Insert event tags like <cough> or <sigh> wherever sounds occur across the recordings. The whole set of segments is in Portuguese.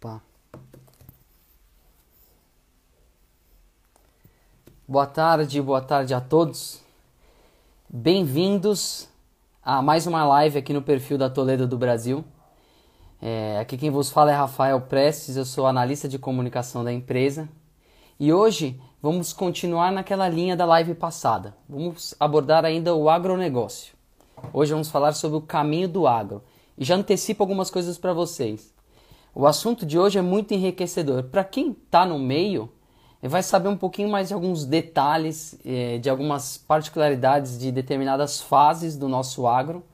Opa. Boa tarde, boa tarde a todos. Bem-vindos a mais uma live aqui no perfil da Toledo do Brasil. É, aqui quem vos fala é Rafael Prestes, eu sou analista de comunicação da empresa. E hoje vamos continuar naquela linha da live passada. Vamos abordar ainda o agronegócio. Hoje vamos falar sobre o caminho do agro. E já antecipo algumas coisas para vocês. O assunto de hoje é muito enriquecedor. Para quem está no meio, vai saber um pouquinho mais de alguns detalhes, eh, de algumas particularidades de determinadas fases do nosso agro.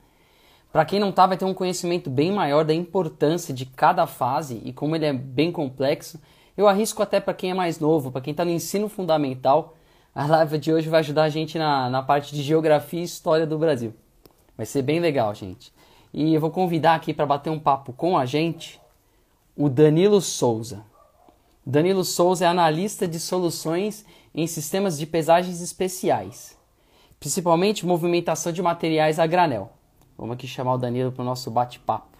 Para quem não está, vai ter um conhecimento bem maior da importância de cada fase e como ele é bem complexo. Eu arrisco até para quem é mais novo, para quem está no ensino fundamental, a live de hoje vai ajudar a gente na, na parte de geografia e história do Brasil. Vai ser bem legal, gente. E eu vou convidar aqui para bater um papo com a gente o Danilo Souza. Danilo Souza é analista de soluções em sistemas de pesagens especiais, principalmente movimentação de materiais a granel. Vamos aqui chamar o Danilo para o nosso bate-papo.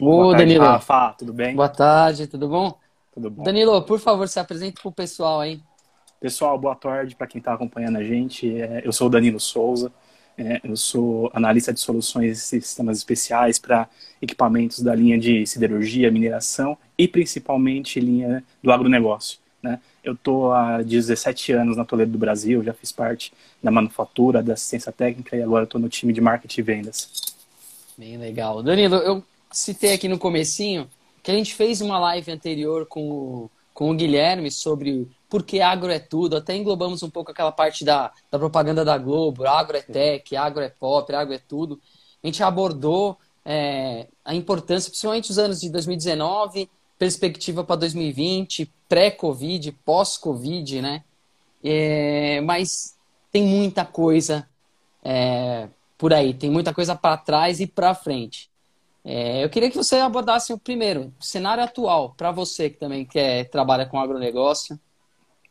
Ô, Boa tarde, Danilo. Rafa, tudo bem? Boa tarde, tudo bom? Tudo bom. Danilo, por favor, se apresente para o pessoal aí. Pessoal, boa tarde para quem está acompanhando a gente. É, eu sou o Danilo Souza, é, eu sou analista de soluções e sistemas especiais para equipamentos da linha de siderurgia, mineração e principalmente linha do agronegócio. Né? Eu estou há 17 anos na Toledo do Brasil, já fiz parte da manufatura, da assistência técnica e agora estou no time de marketing e vendas. Bem legal. Danilo, eu citei aqui no comecinho que a gente fez uma live anterior com o, com o Guilherme sobre por que agro é tudo. Até englobamos um pouco aquela parte da, da propaganda da Globo, agro é tech, agro é pop, agro é tudo. A gente abordou é, a importância, principalmente os anos de 2019, perspectiva para 2020, pré-Covid, pós-Covid, né? É, mas tem muita coisa é, por aí, tem muita coisa para trás e para frente. É, eu queria que você abordasse o primeiro, o cenário atual, para você que também quer, trabalha com agronegócio.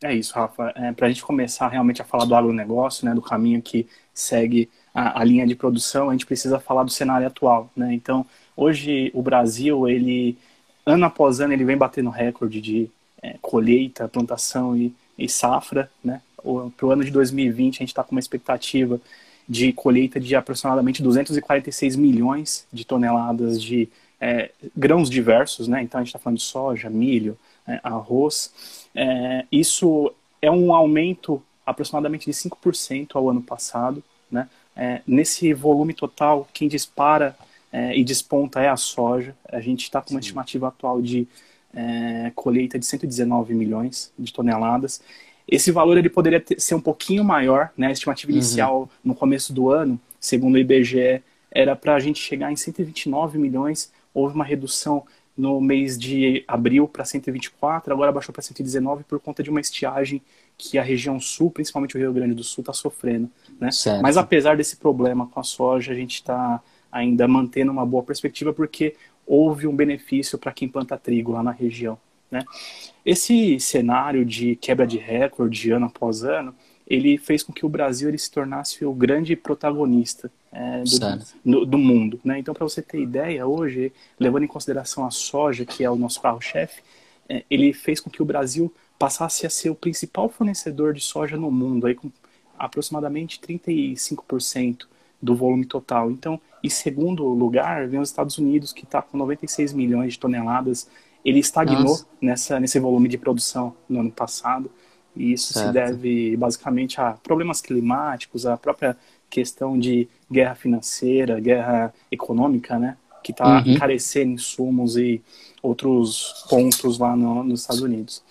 É isso, Rafa. É, para a gente começar realmente a falar do agronegócio, né, do caminho que segue a, a, linha de produção, a gente precisa falar do cenário atual. Né? Então, hoje o Brasil, ele ano após ano, ele vem batendo recorde de é, colheita, plantação e, e safra. Né? Para o ano de 2020, a gente está com uma expectativa de colheita de aproximadamente 246 milhões de toneladas de é, grãos diversos, né? Então a gente está falando de soja, milho, é, arroz. É, isso é um aumento aproximadamente de 5% ao ano passado, né? É, nesse volume total, quem dispara é, e desponta é a soja. A gente está com uma Sim. estimativa atual de é, colheita de 119 milhões de toneladas. Esse valor ele poderia ter, ser um pouquinho maior, né? A estimativa uhum. inicial no começo do ano, segundo o IBGE, era para a gente chegar em 129 milhões. Houve uma redução no mês de abril para 124, agora baixou para 119 por conta de uma estiagem que a região sul, principalmente o Rio Grande do Sul, está sofrendo. Né? Mas apesar desse problema com a soja, a gente está ainda mantendo uma boa perspectiva porque houve um benefício para quem planta trigo lá na região. Né? Esse cenário de quebra de recorde ano após ano, ele fez com que o Brasil ele se tornasse o grande protagonista é, do, do, do, mundo. Né? Então, para você ter ideia, hoje, levando em consideração a soja, que é o nosso carro-chefe, é, ele fez com que o Brasil passasse a ser o principal fornecedor de soja no mundo, aí com aproximadamente 35% do volume total. Então, em segundo lugar, vem os Estados Unidos, que está com 96 milhões de toneladas ele estagnou nessa, nesse volume de produção no ano passado. E isso certo. se deve basicamente a problemas climáticos, a própria questão de guerra financeira, guerra econômica, né? Que está uhum. encarecendo insumos e outros pontos lá no, nos Estados Unidos.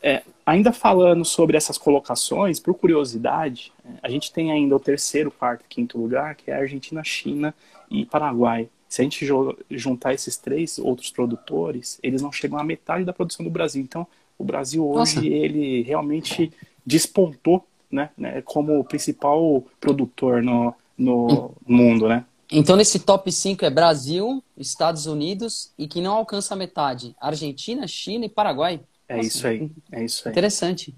É, ainda falando sobre essas colocações, por curiosidade, a gente tem ainda o terceiro, quarto e quinto lugar, que é Argentina, China e Paraguai. Se a gente juntar esses três outros produtores, eles não chegam à metade da produção do Brasil. Então, o Brasil hoje, Nossa. ele realmente despontou né, né, como o principal produtor no, no mundo, né? Então, nesse top 5 é Brasil, Estados Unidos e que não alcança a metade, Argentina, China e Paraguai. É Nossa, isso aí, é isso aí. Interessante.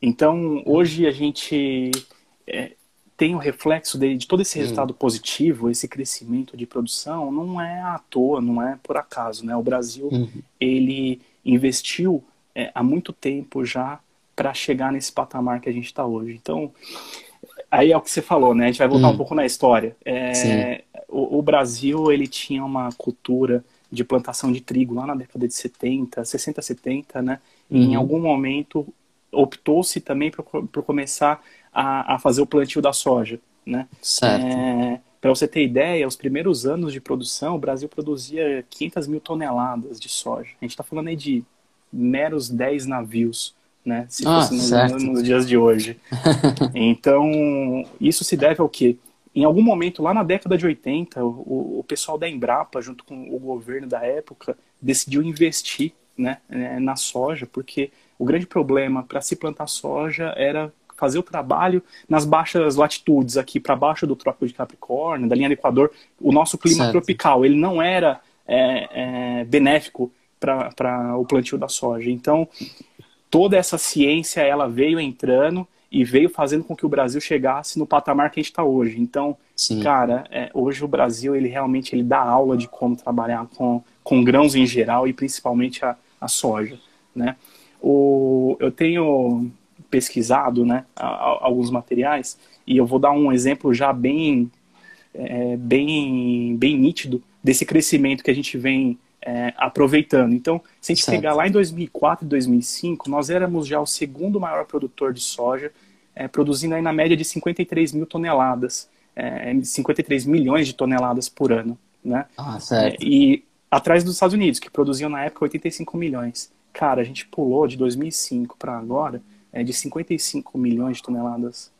Então, hoje a gente é, tem o reflexo de, de todo esse resultado hum. positivo, esse crescimento de produção, não é à toa, não é por acaso, né? O Brasil, uhum. ele investiu é, há muito tempo já para chegar nesse patamar que a gente está hoje. Então, aí é o que você falou, né? A gente vai voltar hum. um pouco na história. É, o, o, Brasil, ele tinha uma cultura de plantação de trigo lá na década de 70, 60, 70, né? Uhum. em algum momento optou-se também por, por começar a, a, fazer o plantio da soja, né? Certo. É, para você ter ideia, os primeiros anos de produção, o Brasil produzia 500 mil toneladas de soja. A gente está falando aí de meros 10 navios né? Se ah, fosse nos, nos, dias de hoje. <laughs> então, isso se deve ao quê? Em algum momento, lá na década de 80, o, o pessoal da Embrapa, junto com o governo da época, decidiu investir né, é, na soja, porque o grande problema para se plantar soja era fazer o trabalho nas baixas latitudes, aqui para baixo do Trópico de Capricórnio, da linha do Equador. O nosso clima certo. tropical, ele não era é, é, benéfico para o plantio da soja. Então, toda essa ciência ela veio entrando e veio fazendo com que o Brasil chegasse no patamar que a gente está hoje. Então, Sim. cara, é, hoje o Brasil ele realmente ele dá aula de como trabalhar com, com grãos em geral e principalmente a, a soja, né? O, eu tenho pesquisado, né, a, a, alguns materiais e eu vou dar um exemplo já bem, é, bem, bem nítido desse crescimento que a gente vem é, aproveitando. Então, se a gente certo. pegar lá em 2004 e 2005, nós éramos já o segundo maior produtor de soja, é, produzindo aí na média de 53 mil toneladas, é, 53 milhões de toneladas por ano. Né? Ah, certo. É, e atrás dos Estados Unidos, que produziam na época 85 milhões. Cara, a gente pulou de 2005 para agora é, de 55 milhões de toneladas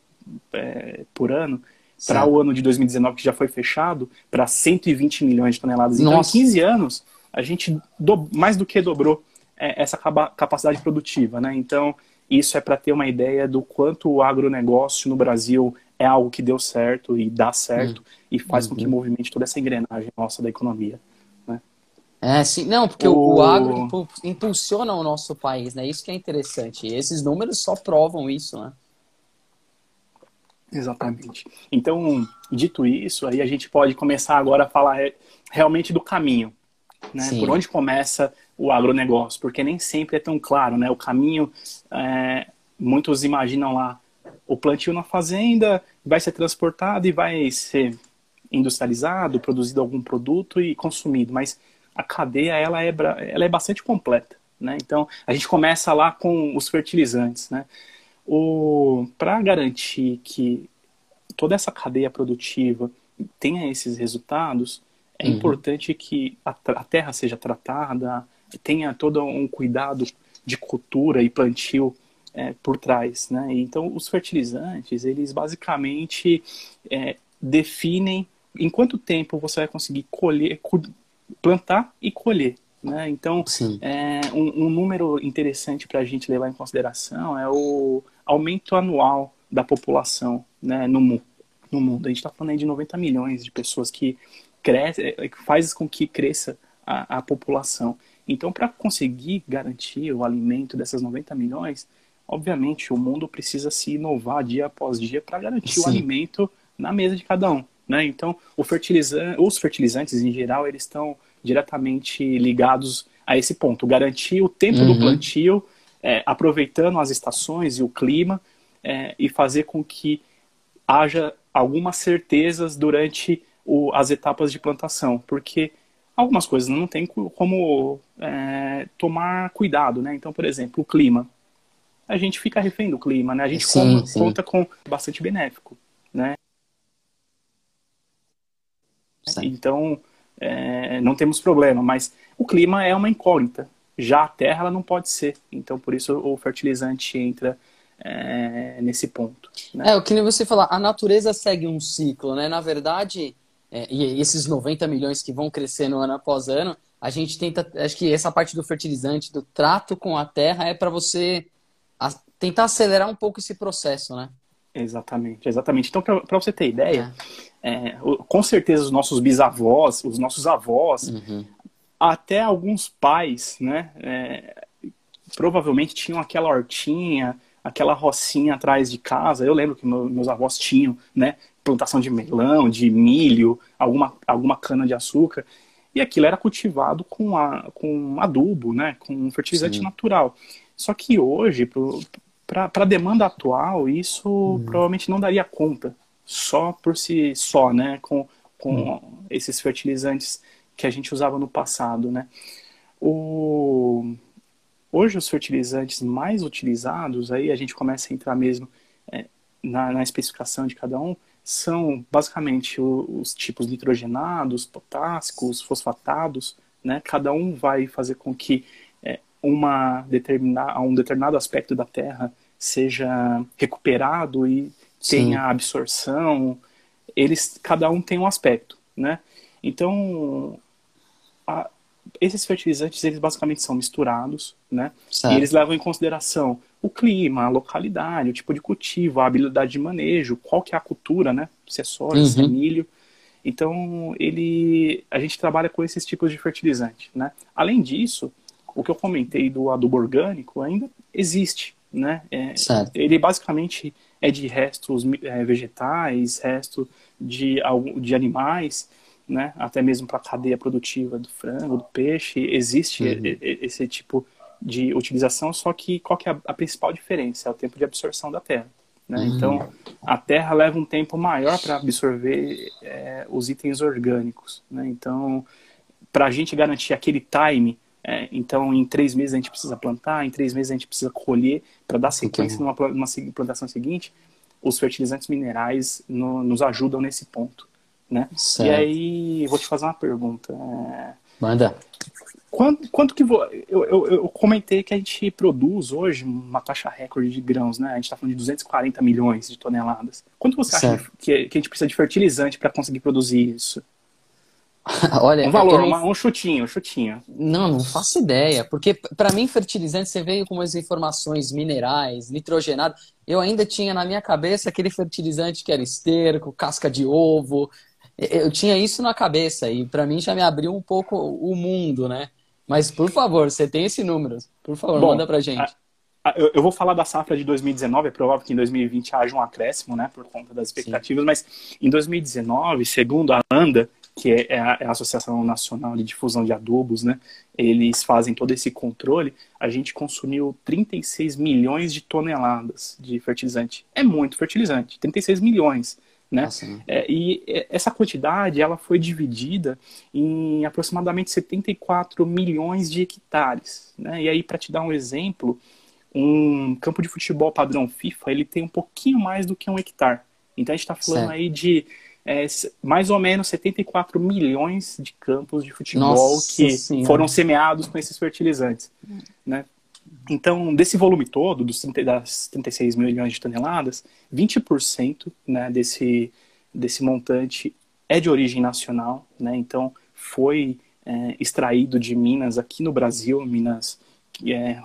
é, por ano para o ano de 2019, que já foi fechado, para 120 milhões de toneladas. Então, Nossa. em 15 anos, a gente do, mais do que dobrou é, essa capacidade produtiva, né? Então, isso é para ter uma ideia do quanto o agronegócio no Brasil é algo que deu certo e dá certo uhum. e faz uhum. com que uhum. movimente toda essa engrenagem nossa da economia. É, sim. Não, porque o... o agro impulsiona o nosso país, né? Isso que é interessante. E esses números só provam isso, né? Exatamente. Então, dito isso, aí a gente pode começar agora a falar realmente do caminho né? Por onde começa o agronegócio? Porque nem sempre é tão claro, né? O caminho, é, muitos imaginam lá o plantio na fazenda, vai ser transportado e vai ser industrializado, produzido algum produto e consumido, mas a cadeia ela é, ela é bastante completa, né? Então a gente começa lá com os fertilizantes, né? Para garantir que toda essa cadeia produtiva tenha esses resultados, é uhum. importante que a, a, terra seja tratada, tenha todo um cuidado de cultura e plantio é, por trás, né? Então, os fertilizantes, eles basicamente é, definem em quanto tempo você vai conseguir colher, plantar e colher, né? Então, é, um, um número interessante para a gente levar em consideração é o aumento anual da população né, no, no mundo. A gente está falando aí de 90 milhões de pessoas que cresce, é, é, faz com que cresça a, a população. Então, para conseguir garantir o alimento dessas 90 milhões, obviamente o mundo precisa se inovar dia após dia para garantir Sim. o alimento na mesa de cada um. Né? Então, os fertilizantes em geral, eles estão diretamente ligados a esse ponto. Garantir o tempo uhum. do plantio, é, aproveitando as estações e o clima, é, e fazer com que haja algumas certezas durante o, as etapas de plantação, porque algumas coisas não tem como é, tomar cuidado, né? Então, por exemplo, o clima. A gente fica refém do clima, né? A gente sim, sim. conta com bastante benéfico, né? Então, é, não temos problema, mas o clima é uma incógnita. Já a terra, ela não pode ser. Então, por isso, o fertilizante entra é, nesse ponto. Né? É, o que você falar, a natureza segue um ciclo, né? Na verdade, é, e esses 90 milhões que vão crescendo ano após ano, a gente tenta, acho que essa parte do fertilizante, do trato com a terra, é para você a, tentar acelerar um pouco esse processo, né? Exatamente, exatamente. Então, para você ter ideia, é. É, com certeza os nossos bisavós, os nossos avós, uhum. até alguns pais, né, é, provavelmente tinham aquela hortinha, aquela rocinha atrás de casa. Eu lembro que meu, meus avós tinham, né, plantação de melão, de milho, alguma, alguma cana de açúcar. E aquilo era cultivado com, a, com adubo, né, com fertilizante Sim. natural. Só que hoje, para a demanda atual, isso hum. provavelmente não daria conta, só por si só, né? Com, com hum. esses fertilizantes que a gente usava no passado, né? O... Hoje, os fertilizantes mais utilizados, aí a gente começa a entrar mesmo é, na, na, especificação de cada um, são basicamente os, os tipos nitrogenados, potássicos, fosfatados, né? Cada um vai fazer com que uma determina, um determinado aspecto da Terra seja recuperado e Sim. tenha absorção, eles cada um tem um aspecto, né? Então, a, esses fertilizantes eles basicamente são misturados, né? Certo. E eles levam em consideração o clima, a localidade, o tipo de cultivo, a habilidade de manejo, qual que é a cultura, né? Se é soja, uhum. se é uhum. milho. Então, ele, a gente trabalha com esses tipos de fertilizante, né? Além disso, o que eu comentei do adubo orgânico ainda existe, né? É, ele basicamente é de restos é, vegetais, resto de, de animais, né? Até mesmo para a cadeia produtiva do frango, do peixe, existe uhum. esse tipo de utilização, só que qual que é a, principal diferença? É o tempo de absorção da terra. Né? Uhum. Então, a terra leva um tempo maior para absorver é, os itens orgânicos. Né? Então, para a gente garantir aquele time é, então, em três meses a gente precisa plantar, em três meses a gente precisa colher para dar sequência numa, numa plantação seguinte. Os fertilizantes minerais no, nos ajudam nesse ponto, né? Certo. E aí, vou te fazer uma pergunta. É... Manda. Quanto, quanto que vou, eu, eu, eu, comentei que a gente produz hoje uma taxa recorde de grãos, né? A gente está falando de 240 milhões de toneladas. Quanto você certo. acha que, que a gente precisa de fertilizante para conseguir produzir isso? <laughs> Olha, um valor, não... um chutinho, um chutinho. Não, não faço ideia, porque para mim fertilizante você veio com umas informações minerais, nitrogenado. Eu ainda tinha na minha cabeça aquele fertilizante que era esterco, casca de ovo. Eu tinha isso na cabeça e para mim já me abriu um pouco o mundo, né? Mas por favor, você tem esse número, por favor, Bom, manda pra gente. A, eu vou falar da safra de 2019, é provável que em 2020 haja um acréscimo, né, por conta das expectativas, Sim. mas em 2019, segundo a ANDA, que é, é a, é a, Associação Nacional de Difusão de Adubos, né? Eles fazem todo esse controle. A gente consumiu 36 milhões de toneladas de fertilizante. É muito fertilizante, 36 milhões. Né? Nossa, é, e essa quantidade ela foi dividida em aproximadamente 74 milhões de hectares. Né? E aí, para te dar um exemplo, um campo de futebol padrão FIFA ele tem um pouquinho mais do que um hectare. Então a gente está falando certo. aí de é, mais ou menos 74 milhões de campos de futebol Nossa que senhora. foram semeados com esses fertilizantes. Né? Então, desse volume todo, dos 30, das 36 milhões de toneladas, 20% né, desse, desse montante é de origem nacional. Né? Então, foi é, extraído de minas aqui no Brasil, minas é,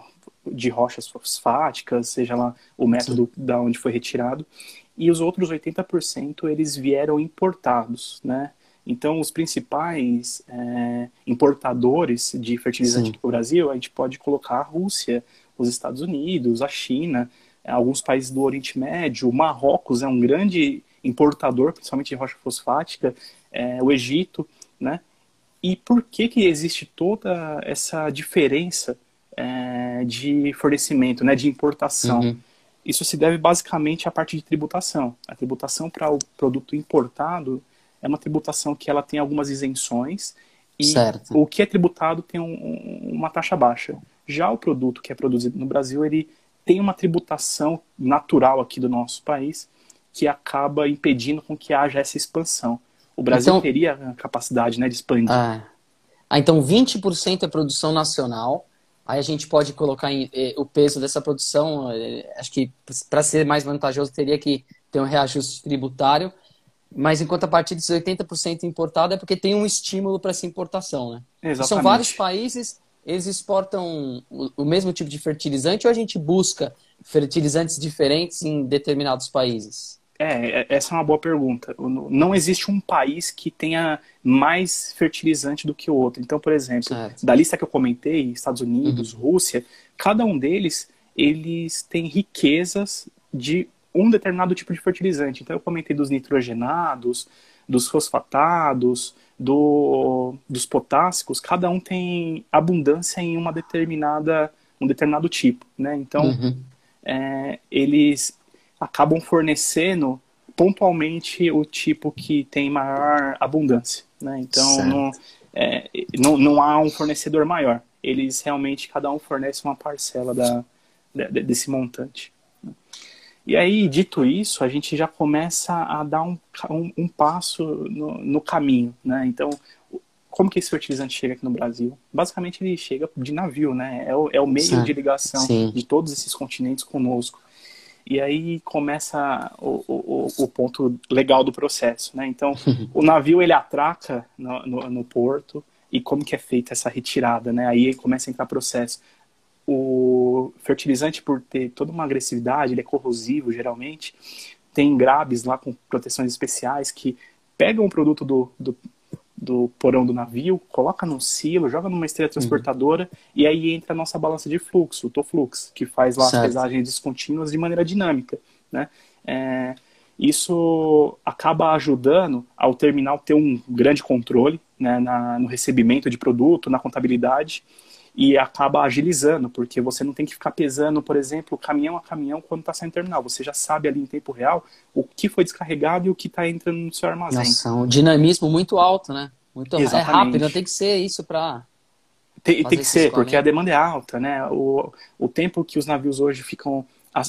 de rochas fosfáticas, seja lá o método Sim. da onde foi retirado e os outros 80% eles vieram importados, né? Então, os principais é, importadores de fertilizante para o Brasil, a gente pode colocar a Rússia, os Estados Unidos, a China, alguns países do Oriente Médio, o Marrocos é um grande importador, principalmente de rocha fosfática, é, o Egito, né? E por que que existe toda essa diferença é, de fornecimento, né, de importação? Uhum. Isso se deve basicamente à parte de tributação. A tributação para o produto importado é uma tributação que ela tem algumas isenções e certo. o que é tributado tem um, uma taxa baixa. Já o produto que é produzido no Brasil, ele tem uma tributação natural aqui do nosso país que acaba impedindo com que haja essa expansão. O Brasil então, teria a capacidade né, de expandir. Ah, ah então 20% é produção nacional Aí a gente pode colocar em, eh, o peso dessa produção, eh, acho que para ser mais vantajoso teria que ter um reajuste tributário, mas enquanto a partir desses 80% importado é porque tem um estímulo para essa importação, né? Exatamente. São vários países eles exportam o, o mesmo tipo de fertilizante ou a gente busca fertilizantes diferentes em determinados países? É, é, essa é uma boa pergunta. Não existe um país que tenha mais fertilizante do que o outro. Então, por exemplo, certo. da lista que eu comentei, Estados Unidos, uhum. Rússia, cada um deles, eles têm riquezas de um determinado tipo de fertilizante. Então, eu comentei dos nitrogenados, dos fosfatados, do, dos potássicos, cada um tem abundância em uma determinada, um determinado tipo, né? Então, uhum. é, eles acabam fornecendo pontualmente o tipo que tem maior abundância. Né? Então, não, é, não, não há um fornecedor maior. Eles realmente, cada um fornece uma parcela da, de, desse montante. E aí, dito isso, a gente já começa a dar um, um, um passo no, no, caminho. Né? Então, como que esse fertilizante chega aqui no Brasil? Basicamente, ele chega de navio, né? É o, é o meio Sim. de ligação Sim. de todos esses continentes conosco. E aí começa o, o, o ponto legal do processo, né? Então, <laughs> o navio ele atraca no, no, no, porto e como que é feita essa retirada, né? Aí começa a entrar processo. O fertilizante, por ter toda uma agressividade, ele é corrosivo geralmente, tem grabes lá com proteções especiais que pegam o produto do, do, do porão do navio, coloca num silo, joga numa esteira uhum. transportadora uhum. e aí entra a nossa balança de fluxo, o Toflux, que faz lá certo. as pesagens descontínuas de maneira dinâmica, né? É, isso acaba ajudando ao terminal ter um grande controle né, na, no recebimento de produto, na contabilidade e acaba agilizando, porque você não tem que ficar pesando, por exemplo, caminhão a caminhão quando está saindo do terminal. Você já sabe ali em tempo real o que foi descarregado e o que está entrando no seu armazém. Nossa, um dinamismo muito alto, né? Muito Exatamente. é rápido, tem que ser isso para. Tem, tem que ser, porque a demanda é alta, né? O, o tempo que os navios hoje ficam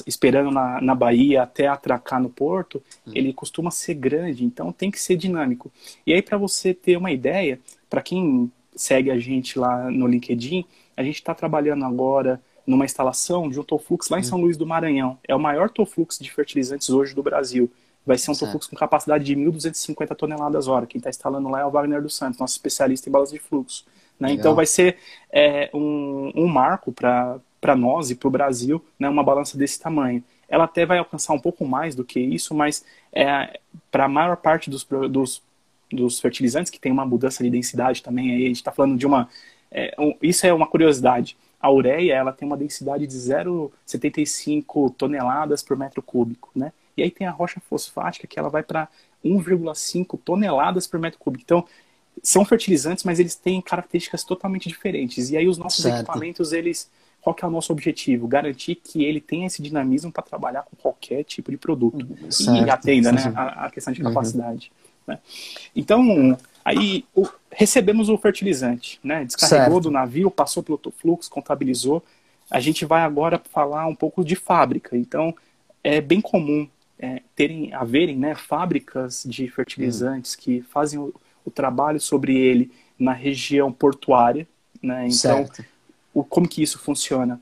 esperando na, na Bahia até atracar no porto, hum. ele costuma ser grande, então tem que ser dinâmico. E aí, para você ter uma ideia, para quem segue a gente lá no LinkedIn, a gente está trabalhando agora numa instalação de um Toflux lá em hum. São Luís do Maranhão. É o maior Toflux de fertilizantes hoje do Brasil. Vai ser um certo. Toflux com capacidade de 1.250 toneladas hora. Quem está instalando lá é o Wagner dos Santos, nosso especialista em balas de fluxo. Né? Então vai ser é, um, um marco para nós e para o Brasil, né, uma balança desse tamanho. Ela até vai alcançar um pouco mais do que isso, mas é, para a maior parte dos, dos dos fertilizantes, que tem uma mudança de densidade também. Aí a gente está falando de uma. É, um, isso é uma curiosidade. A ureia ela tem uma densidade de 0,75 toneladas por metro cúbico, né? E aí tem a rocha fosfática que ela vai para 1,5 toneladas por metro cúbico. Então, são fertilizantes, mas eles têm características totalmente diferentes. E aí os nossos certo. equipamentos, eles qual que é o nosso objetivo? Garantir que ele tenha esse dinamismo para trabalhar com qualquer tipo de produto certo. e atenda né, a, a questão de uhum. capacidade. Uhum. Né? Então, aí o, recebemos o fertilizante, né? descarregou certo. do navio, passou pelo fluxo, contabilizou. A gente vai agora falar um pouco de fábrica. Então, é bem comum é, terem, haverem né, fábricas de fertilizantes hum. que fazem o, o, trabalho sobre ele na região portuária. Né? Então, o, como que isso funciona?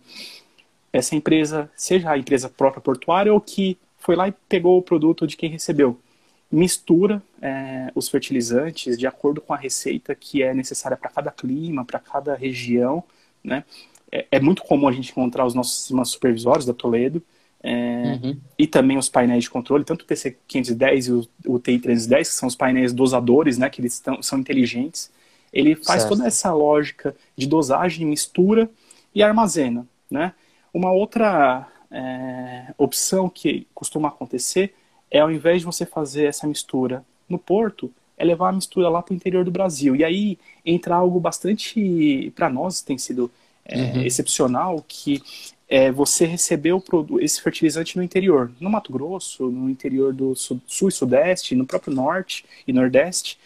Essa empresa, seja a empresa própria portuária ou que foi lá e pegou o produto de quem recebeu, mistura é, os fertilizantes de acordo com a receita que é necessária para cada clima, para cada região. Né? É, é, muito comum a gente encontrar os nossos sistemas supervisórios da Toledo é, uhum. e também os painéis de controle, tanto o TC510 e o, o TI310, que são os painéis dosadores, né, que eles tão, são inteligentes. Ele faz certo. toda essa lógica de dosagem, mistura e armazena. Né? Uma outra é, opção que costuma acontecer é ao invés de você fazer essa mistura no porto, é levar a mistura lá para o interior do Brasil. E aí entra algo bastante, para nós tem sido é, uhum. excepcional, que é você receber o esse fertilizante no interior, no Mato Grosso, no interior do sul, sul e sudeste, no próprio norte e nordeste.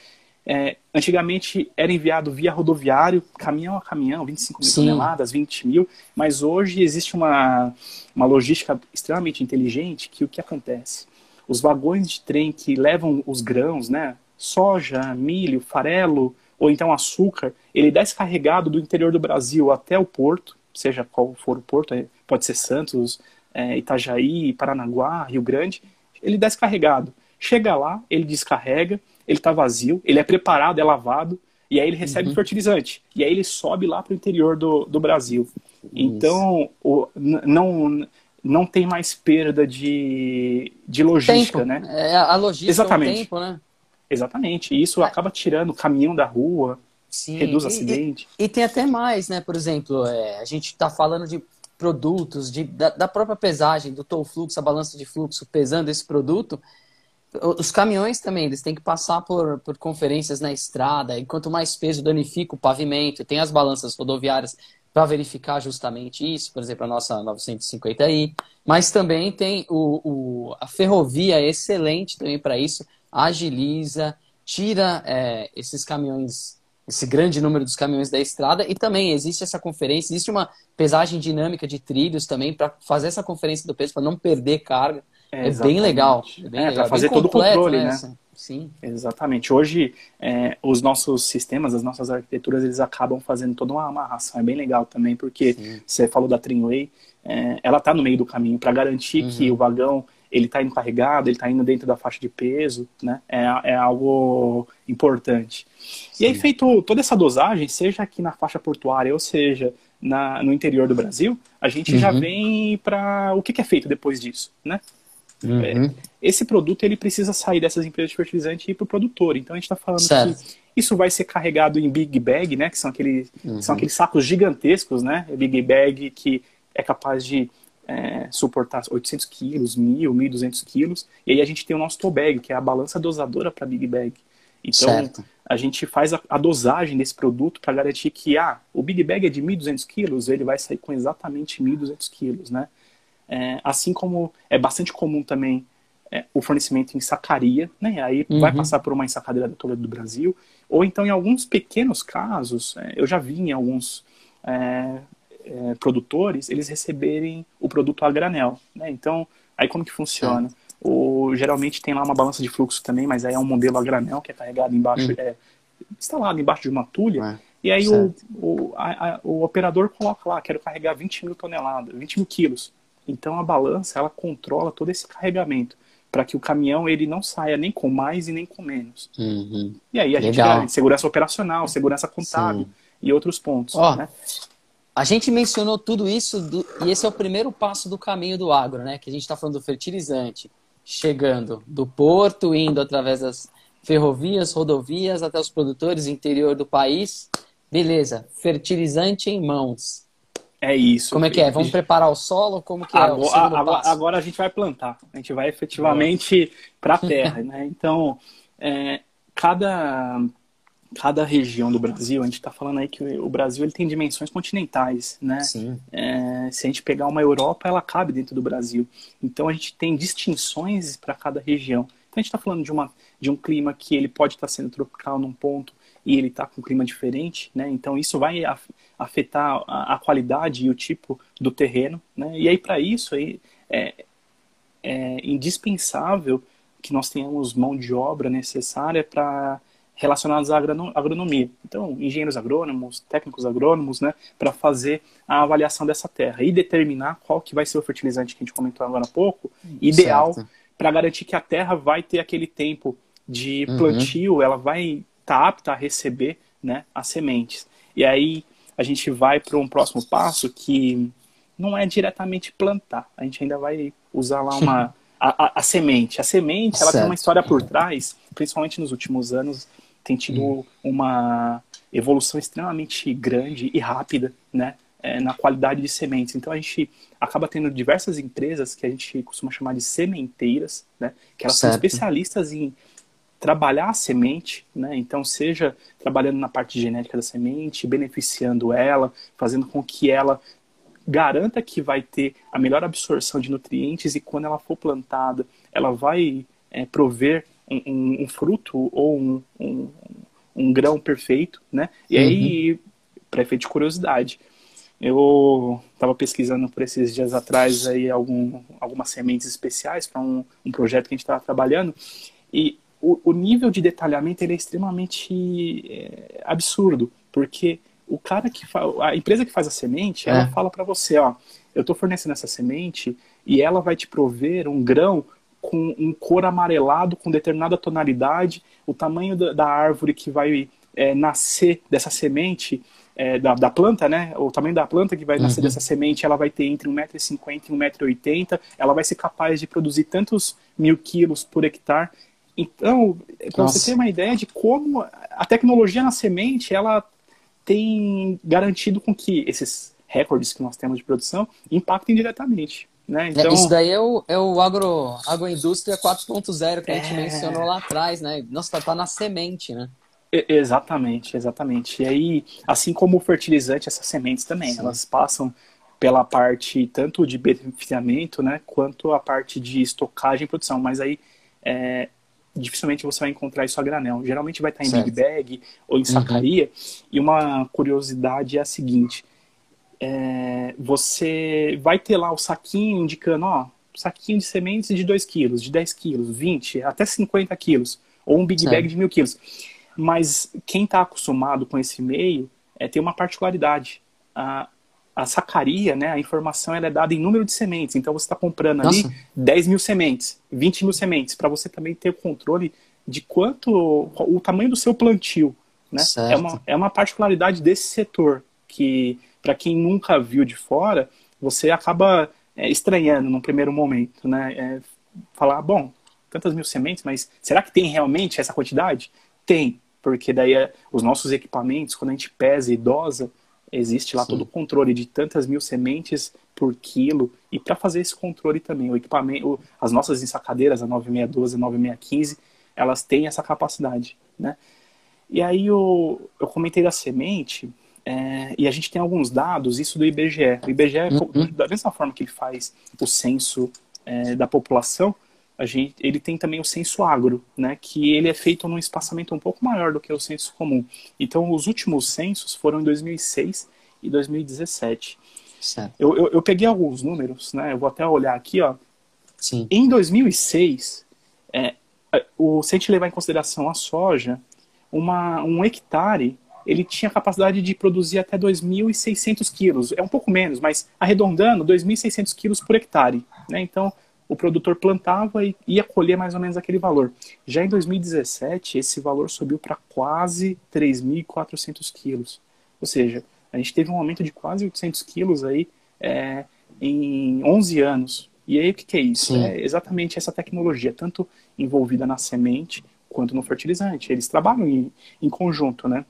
É, antigamente era enviado via rodoviário, caminhão a caminhão, 25 mil Sim. toneladas, 20 mil, mas hoje existe uma, uma logística extremamente inteligente que o que acontece? Os vagões de trem que levam os grãos, né, soja, milho, farelo ou então açúcar, ele descarregado do interior do Brasil até o porto, seja qual for o porto, é, pode ser Santos, é, Itajaí, Paranaguá, Rio Grande, ele descarregado. Chega lá, ele descarrega, ele está vazio, ele é preparado, é lavado, E aí ele recebe uhum. fertilizante. E aí ele sobe lá para o interior do, do Brasil. Isso. Então, o, não, não tem mais perda de, de logística, tempo. né? É, a logística Exatamente. é tempo, né? Exatamente. E isso é. acaba tirando o caminhão da rua, Sim. reduz o acidente. E, e, tem até mais, né? Por exemplo, é, a gente está falando de produtos, de, da, da, própria pesagem, do toll fluxo, a balança de fluxo pesando esse produto. Os caminhões também, eles têm que passar por, por conferências na estrada, e quanto mais peso danifica o pavimento, tem as balanças rodoviárias para verificar justamente isso, por exemplo, a nossa 950i, mas também tem o, o a ferrovia é excelente também para isso, agiliza, tira é, esses caminhões, esse grande número dos caminhões da estrada e também existe essa conferência, existe uma pesagem dinâmica de trilhos também para fazer essa conferência do peso, para não perder carga. É, é bem legal. É, bem é para fazer todo o controle, né? né? Sim. Exatamente. Hoje, é, os nossos sistemas, as nossas arquiteturas, eles acabam fazendo toda uma amarração. É bem legal também, porque Sim. você falou da Trimway, é, ela está no meio do caminho para garantir uhum. que o vagão ele está indo carregado, ele está indo dentro da faixa de peso, né? É, é algo importante. Sim. E aí, feito toda essa dosagem, seja aqui na faixa portuária, ou seja, na, no interior do Brasil, a gente uhum. já vem para o que, que, é feito depois disso, né? Uhum. É, esse produto ele precisa sair dessas empresas de fertilizante e ir para o produtor. Então a gente está falando certo. que isso vai ser carregado em big bag, né? Que são aqueles, uhum. são aqueles sacos gigantescos, né? Big bag que é capaz de é, suportar 800 quilos, 1.000, 1.200 quilos. E aí a gente tem o nosso toe bag, que é a balança dosadora para big bag. Então certo. a gente faz a, a dosagem desse produto para garantir que ah, o big bag é de 1.200 quilos, ele vai sair com exatamente 1.200 quilos, né? É, assim como é bastante comum também é, o fornecimento em sacaria, né? Aí uhum. vai passar por uma ensacadeira da Toledo do Brasil, ou então em alguns pequenos casos, é, eu já vi em alguns é, é, produtores eles receberem o produto a granel, né? Então, aí como que funciona? O, geralmente tem lá uma balança de fluxo também, mas aí é um modelo a granel que é carregado embaixo, uhum. instalado embaixo de uma tulha. E aí o, o, a, a, o operador coloca lá, quero carregar 20 mil toneladas, 20 mil quilos. Então a balança ela controla todo esse carregamento para que o caminhão ele não saia nem com mais e nem com menos. Uhum. E aí a Legal. gente garante segurança operacional, segurança contábil Sim. e outros pontos. Oh, né? A gente mencionou tudo isso do, e esse é o primeiro passo do caminho do agro, né? Que a gente está falando do fertilizante, chegando do porto, indo através das ferrovias, rodovias até os produtores interior do país. Beleza, fertilizante em mãos. É isso. Como é que é? Vamos preparar o solo? Como que é agora, o agora, agora, a gente vai plantar. A gente vai efetivamente para a <laughs> terra, né? Então, é, cada cada região do Brasil, a gente está falando aí que o Brasil ele tem dimensões continentais, né? Sim. É, se a gente pegar uma Europa, ela cabe dentro do Brasil. Então a gente tem distinções para cada região. Então a gente está falando de, uma, de um clima que ele pode estar tá sendo tropical num ponto e ele está com um clima diferente, né? Então isso vai afetar a, a, qualidade e o tipo do terreno, né? E aí para isso aí é, é indispensável que nós tenhamos mão de obra necessária para relacionados à agronomia. Então, engenheiros agrônomos, técnicos agrônomos, né, para fazer a avaliação dessa terra e determinar qual que vai ser o fertilizante que a gente comentou agora há pouco, ideal para garantir que a terra vai ter aquele tempo de uhum. plantio, uhum. ela vai estar tá apta a receber, né, as sementes. E aí a gente vai para um próximo passo que não é diretamente plantar. A gente ainda vai usar lá uma <laughs> a, a, a semente. A semente, ela certo. tem uma história por trás, principalmente nos últimos anos, tem tido hum. uma evolução extremamente grande e rápida, né? É, na qualidade de sementes. Então a gente acaba tendo diversas empresas que a gente costuma chamar de sementeiras, né? Que elas certo. são especialistas em trabalhar a semente, né? Então seja trabalhando na parte genética da semente, beneficiando ela, fazendo com que ela garanta que vai ter a melhor absorção de nutrientes e quando ela for plantada, ela vai é, prover um, um fruto ou um, um, um, grão perfeito, né? E aí, uhum. para efeito de curiosidade, eu estava pesquisando por esses dias atrás aí algum, algumas sementes especiais para um, um projeto que a gente estava trabalhando e o, o, nível de detalhamento é extremamente é, absurdo, porque o cara que a empresa que faz a semente, é. ela fala para você, ó, eu estou fornecendo essa semente e ela vai te prover um grão com um cor amarelado com determinada tonalidade, o tamanho da, da árvore que vai é, nascer dessa semente é, da, da, planta, né? O tamanho da planta que vai nascer uhum. dessa semente, ela vai ter entre 1,50m e 1,80m. Ela vai ser capaz de produzir tantos mil quilos por hectare. Então, para você ter uma ideia de como a tecnologia na semente, ela tem garantido com que esses recordes que nós temos de produção impactem diretamente. Né? É, então... Isso daí é o, é o agro, agroindústria 4.0 que a gente é... mencionou lá atrás, né? Nossa, tá, tá na semente, né? Exatamente, exatamente. E aí, assim como o fertilizante, essas sementes também, Sim. elas passam pela parte tanto de beneficiamento, né, quanto a parte de estocagem e produção. Mas aí, é, dificilmente você vai encontrar isso a granel. Geralmente vai estar em certo. big bag ou em sacaria. Uhum. E uma curiosidade é a seguinte: é, você vai ter lá o saquinho indicando, ó, saquinho de sementes de 2 quilos, de 10 quilos, 20, até 50 quilos, ou um big certo. bag de mil quilos. Mas quem está acostumado com esse meio é, tem uma particularidade. A, a sacaria, né, a informação ela é dada em número de sementes. Então você está comprando Nossa. ali 10 mil sementes, 20 mil sementes, para você também ter o controle de quanto, o tamanho do seu plantio. Né? É, uma, é uma particularidade desse setor que, para quem nunca viu de fora, você acaba é, estranhando num primeiro momento. Né? É, falar, bom, tantas mil sementes, mas será que tem realmente essa quantidade? Tem, porque daí é, os nossos equipamentos, quando a gente pesa e dosa, existe lá Sim. todo o controle de tantas mil sementes por quilo. E para fazer esse controle também, o equipamento, as nossas ensacadeiras, a 9612 a 9615, elas têm essa capacidade, né? E aí eu, eu comentei da semente, é, e a gente tem alguns dados, isso do IBGE. O IBGE, uhum. da mesma forma que ele faz o censo é, da população, a gente, ele tem também o censo agro, né, que ele é feito num espaçamento um pouco maior do que o censo comum. Então, os últimos censos foram em 2006 e 2017. Eu, eu, eu, peguei alguns números, né, eu vou até olhar aqui, ó. Sim. Em 2006, é, o, se a gente levar em consideração a soja, uma, um hectare ele tinha capacidade de produzir até 2.600 quilos. É um pouco menos, mas arredondando, 2.600 quilos por hectare. Né? Então, o produtor plantava e ia colher mais ou menos aquele valor. Já em 2017, esse valor subiu para quase 3.400 quilos. Ou seja, a gente teve um aumento de quase 800 quilos aí é, em 11 anos. E aí o que, que é isso? Sim. É exatamente essa tecnologia, tanto envolvida na semente quanto no fertilizante. Eles trabalham em, em conjunto, né?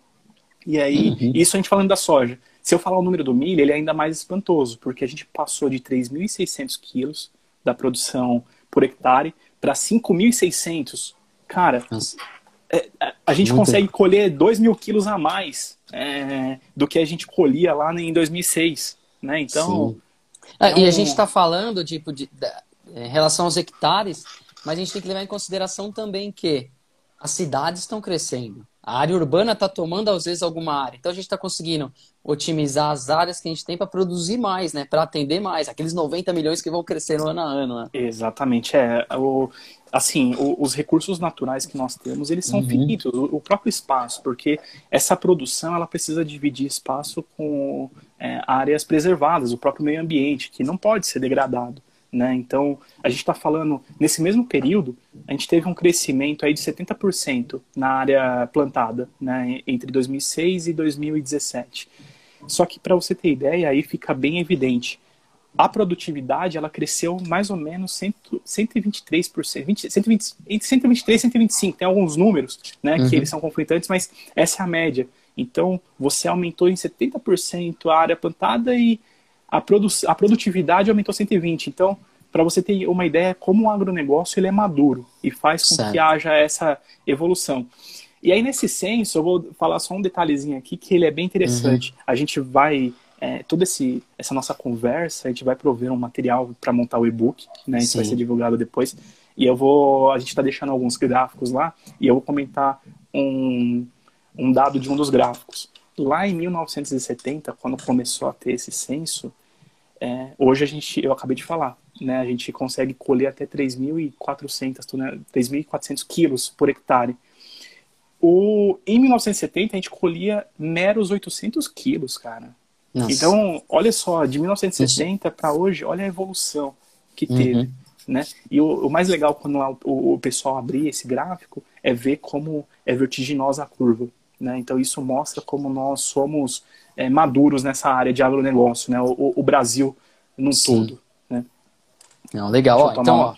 E aí, uhum. isso a gente falando da soja. Se eu falar o número do milho, ele é ainda mais espantoso, porque a gente passou de 3.600 quilos da produção por hectare para 5.600. Cara, é, é, a gente Muito. consegue colher 2 mil quilos a mais é, do que a gente colhia lá em 2006. Né? Então. É, um... E a gente está falando tipo, de, de, em relação aos hectares, mas a gente tem que levar em consideração também que as cidades estão crescendo. A área urbana está tomando, às vezes, alguma área. Então, a gente está conseguindo otimizar as áreas que a gente tem para produzir mais, né? Para atender mais. Aqueles 90 milhões que vão crescendo ano a ano, né? Exatamente. É, o, assim, o, os recursos naturais que nós temos, eles são uhum. finitos. O, o, próprio espaço, porque essa produção, ela precisa dividir espaço com é, áreas preservadas, o próprio meio ambiente, que não pode ser degradado. Né? Então, a gente está falando, nesse mesmo período, a gente teve um crescimento aí de 70% na área plantada, né? entre 2006 e 2017. Só que, para você ter ideia, aí fica bem evidente, a produtividade ela cresceu mais ou menos 100, 123%, 20, 120, entre 123 e 125, tem alguns números né, uhum. que eles são conflitantes, mas essa é a média. Então, você aumentou em 70% a área plantada e a, produ a produtividade aumentou 120. Então, para você ter uma ideia como o agronegócio ele é maduro e faz com certo. que haja essa evolução. E aí, nesse senso, eu vou falar só um detalhezinho aqui que ele é bem interessante. Uhum. A gente vai, é, toda esse, essa nossa conversa, a gente vai prover um material para montar o e-book, né? Isso Sim. vai ser divulgado depois. E eu vou, a gente está deixando alguns gráficos lá, e eu vou comentar um, um dado de um dos gráficos. Lá em 1970, quando começou a ter esse censo, é, hoje a gente, eu acabei de falar, né, a gente consegue colher até 3.400 3.400 quilos por hectare. O, em 1970 a gente colhia meros 800 quilos, cara. Nossa. Então, olha só, de 1970 para hoje, olha a evolução que uhum. teve. Né? E o, o, mais legal quando o, o, pessoal abrir esse gráfico é ver como é vertiginosa a curva Né? Então isso mostra como nós somos é, maduros nessa área de agronegócio, né? o, o Brasil no Sim. todo. Né? Não, legal. Ó, então, ó,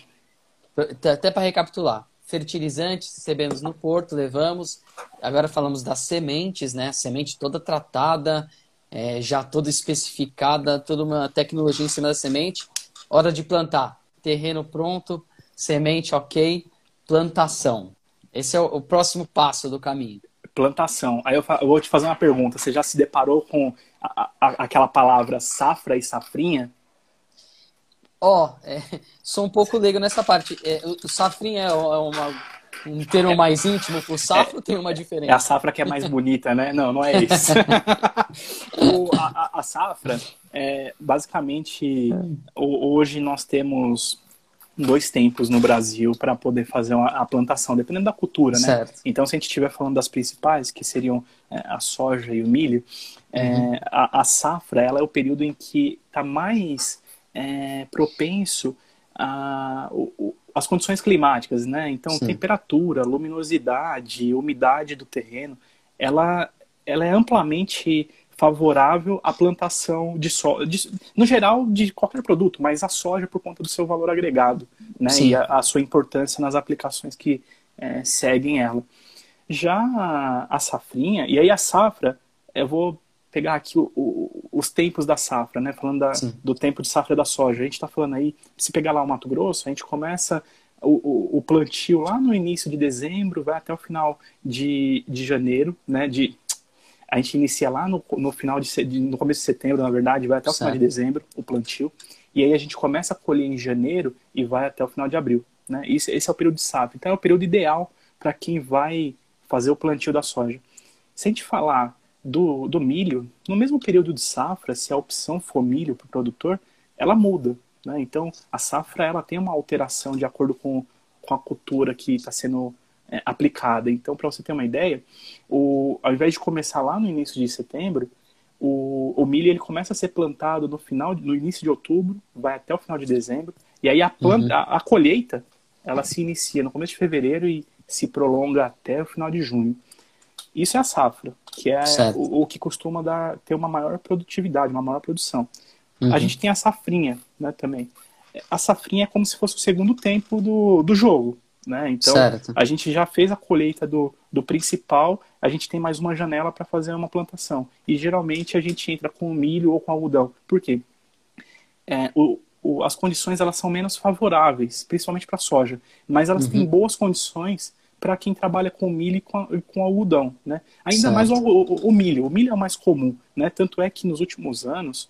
até para recapitular, fertilizantes recebemos no porto, levamos. Agora falamos das sementes, né? Semente toda tratada, é, já toda especificada, toda uma tecnologia em cima da semente. Hora de plantar. Terreno pronto, semente ok, plantação. Esse é o, o próximo passo do caminho. Plantação. Aí eu, eu, vou te fazer uma pergunta. Você já se deparou com a, a, aquela palavra safra e safrinha? Ó, oh, é, sou um pouco leigo nessa parte. É, o safrinha é uma, um termo mais íntimo. O safra é, tem uma diferença. É a safra que é mais bonita, né? Não, não é isso. <laughs> o, a, a, safra, é, basicamente, hoje nós temos dois tempos no Brasil para poder fazer a plantação, dependendo da cultura, né? Certo. Então, se a gente estiver falando das principais, que seriam é, a soja e o milho, é, uhum. é, a, a, safra ela é o período em que está mais é, propenso a, o, as condições climáticas, né? Então, Sim. temperatura, luminosidade, umidade do terreno, ela, ela é amplamente favorável à plantação de soja, no geral de qualquer produto, mas a soja por conta do seu valor agregado, né? Sim. E a, a, sua importância nas aplicações que é, seguem ela. Já a, a safrinha, e aí a safra, eu vou pegar aqui o, o, os tempos da safra, né? Falando da, do tempo de safra da soja. A gente está falando aí, se pegar lá o Mato Grosso, a gente começa o, o, plantio lá no início de dezembro, vai até o final de, de janeiro, né? De, a gente inicia lá no, no final de, de, no começo de setembro, na verdade, vai até o certo. final de dezembro o plantio. E aí a gente começa a colher em janeiro e vai até o final de abril, né? Esse, esse é o período de safra. Então é o período ideal para quem vai fazer o plantio da soja. Se a gente falar do, do milho, no mesmo período de safra, se a opção for milho para o produtor, ela muda. Né? Então, a safra ela tem uma alteração de acordo com, com a cultura que está sendo é, aplicada. Então, para você ter uma ideia, o, ao invés de começar lá no início de setembro, o, o milho ele começa a ser plantado no final, no início de outubro, vai até o final de dezembro, e aí a, planta, uhum. a, a colheita ela se inicia no começo de fevereiro e se prolonga até o final de junho. Isso é a safra, que é o, o, que costuma dar, ter uma maior produtividade, uma maior produção. Uhum. A gente tem a safrinha né, também. A safrinha é como se fosse o segundo tempo do, do jogo. Né? Então, certo. a gente já fez a colheita do, do principal, a gente tem mais uma janela para fazer uma plantação. E geralmente a gente entra com milho ou com algodão. Por quê? É, o, o, as condições elas são menos favoráveis, principalmente para soja, mas elas uhum. têm boas condições para quem trabalha com milho e com, com algodão, né? Ainda certo. mais o, o, o, milho. O milho é o mais comum, né? Tanto é que nos últimos anos,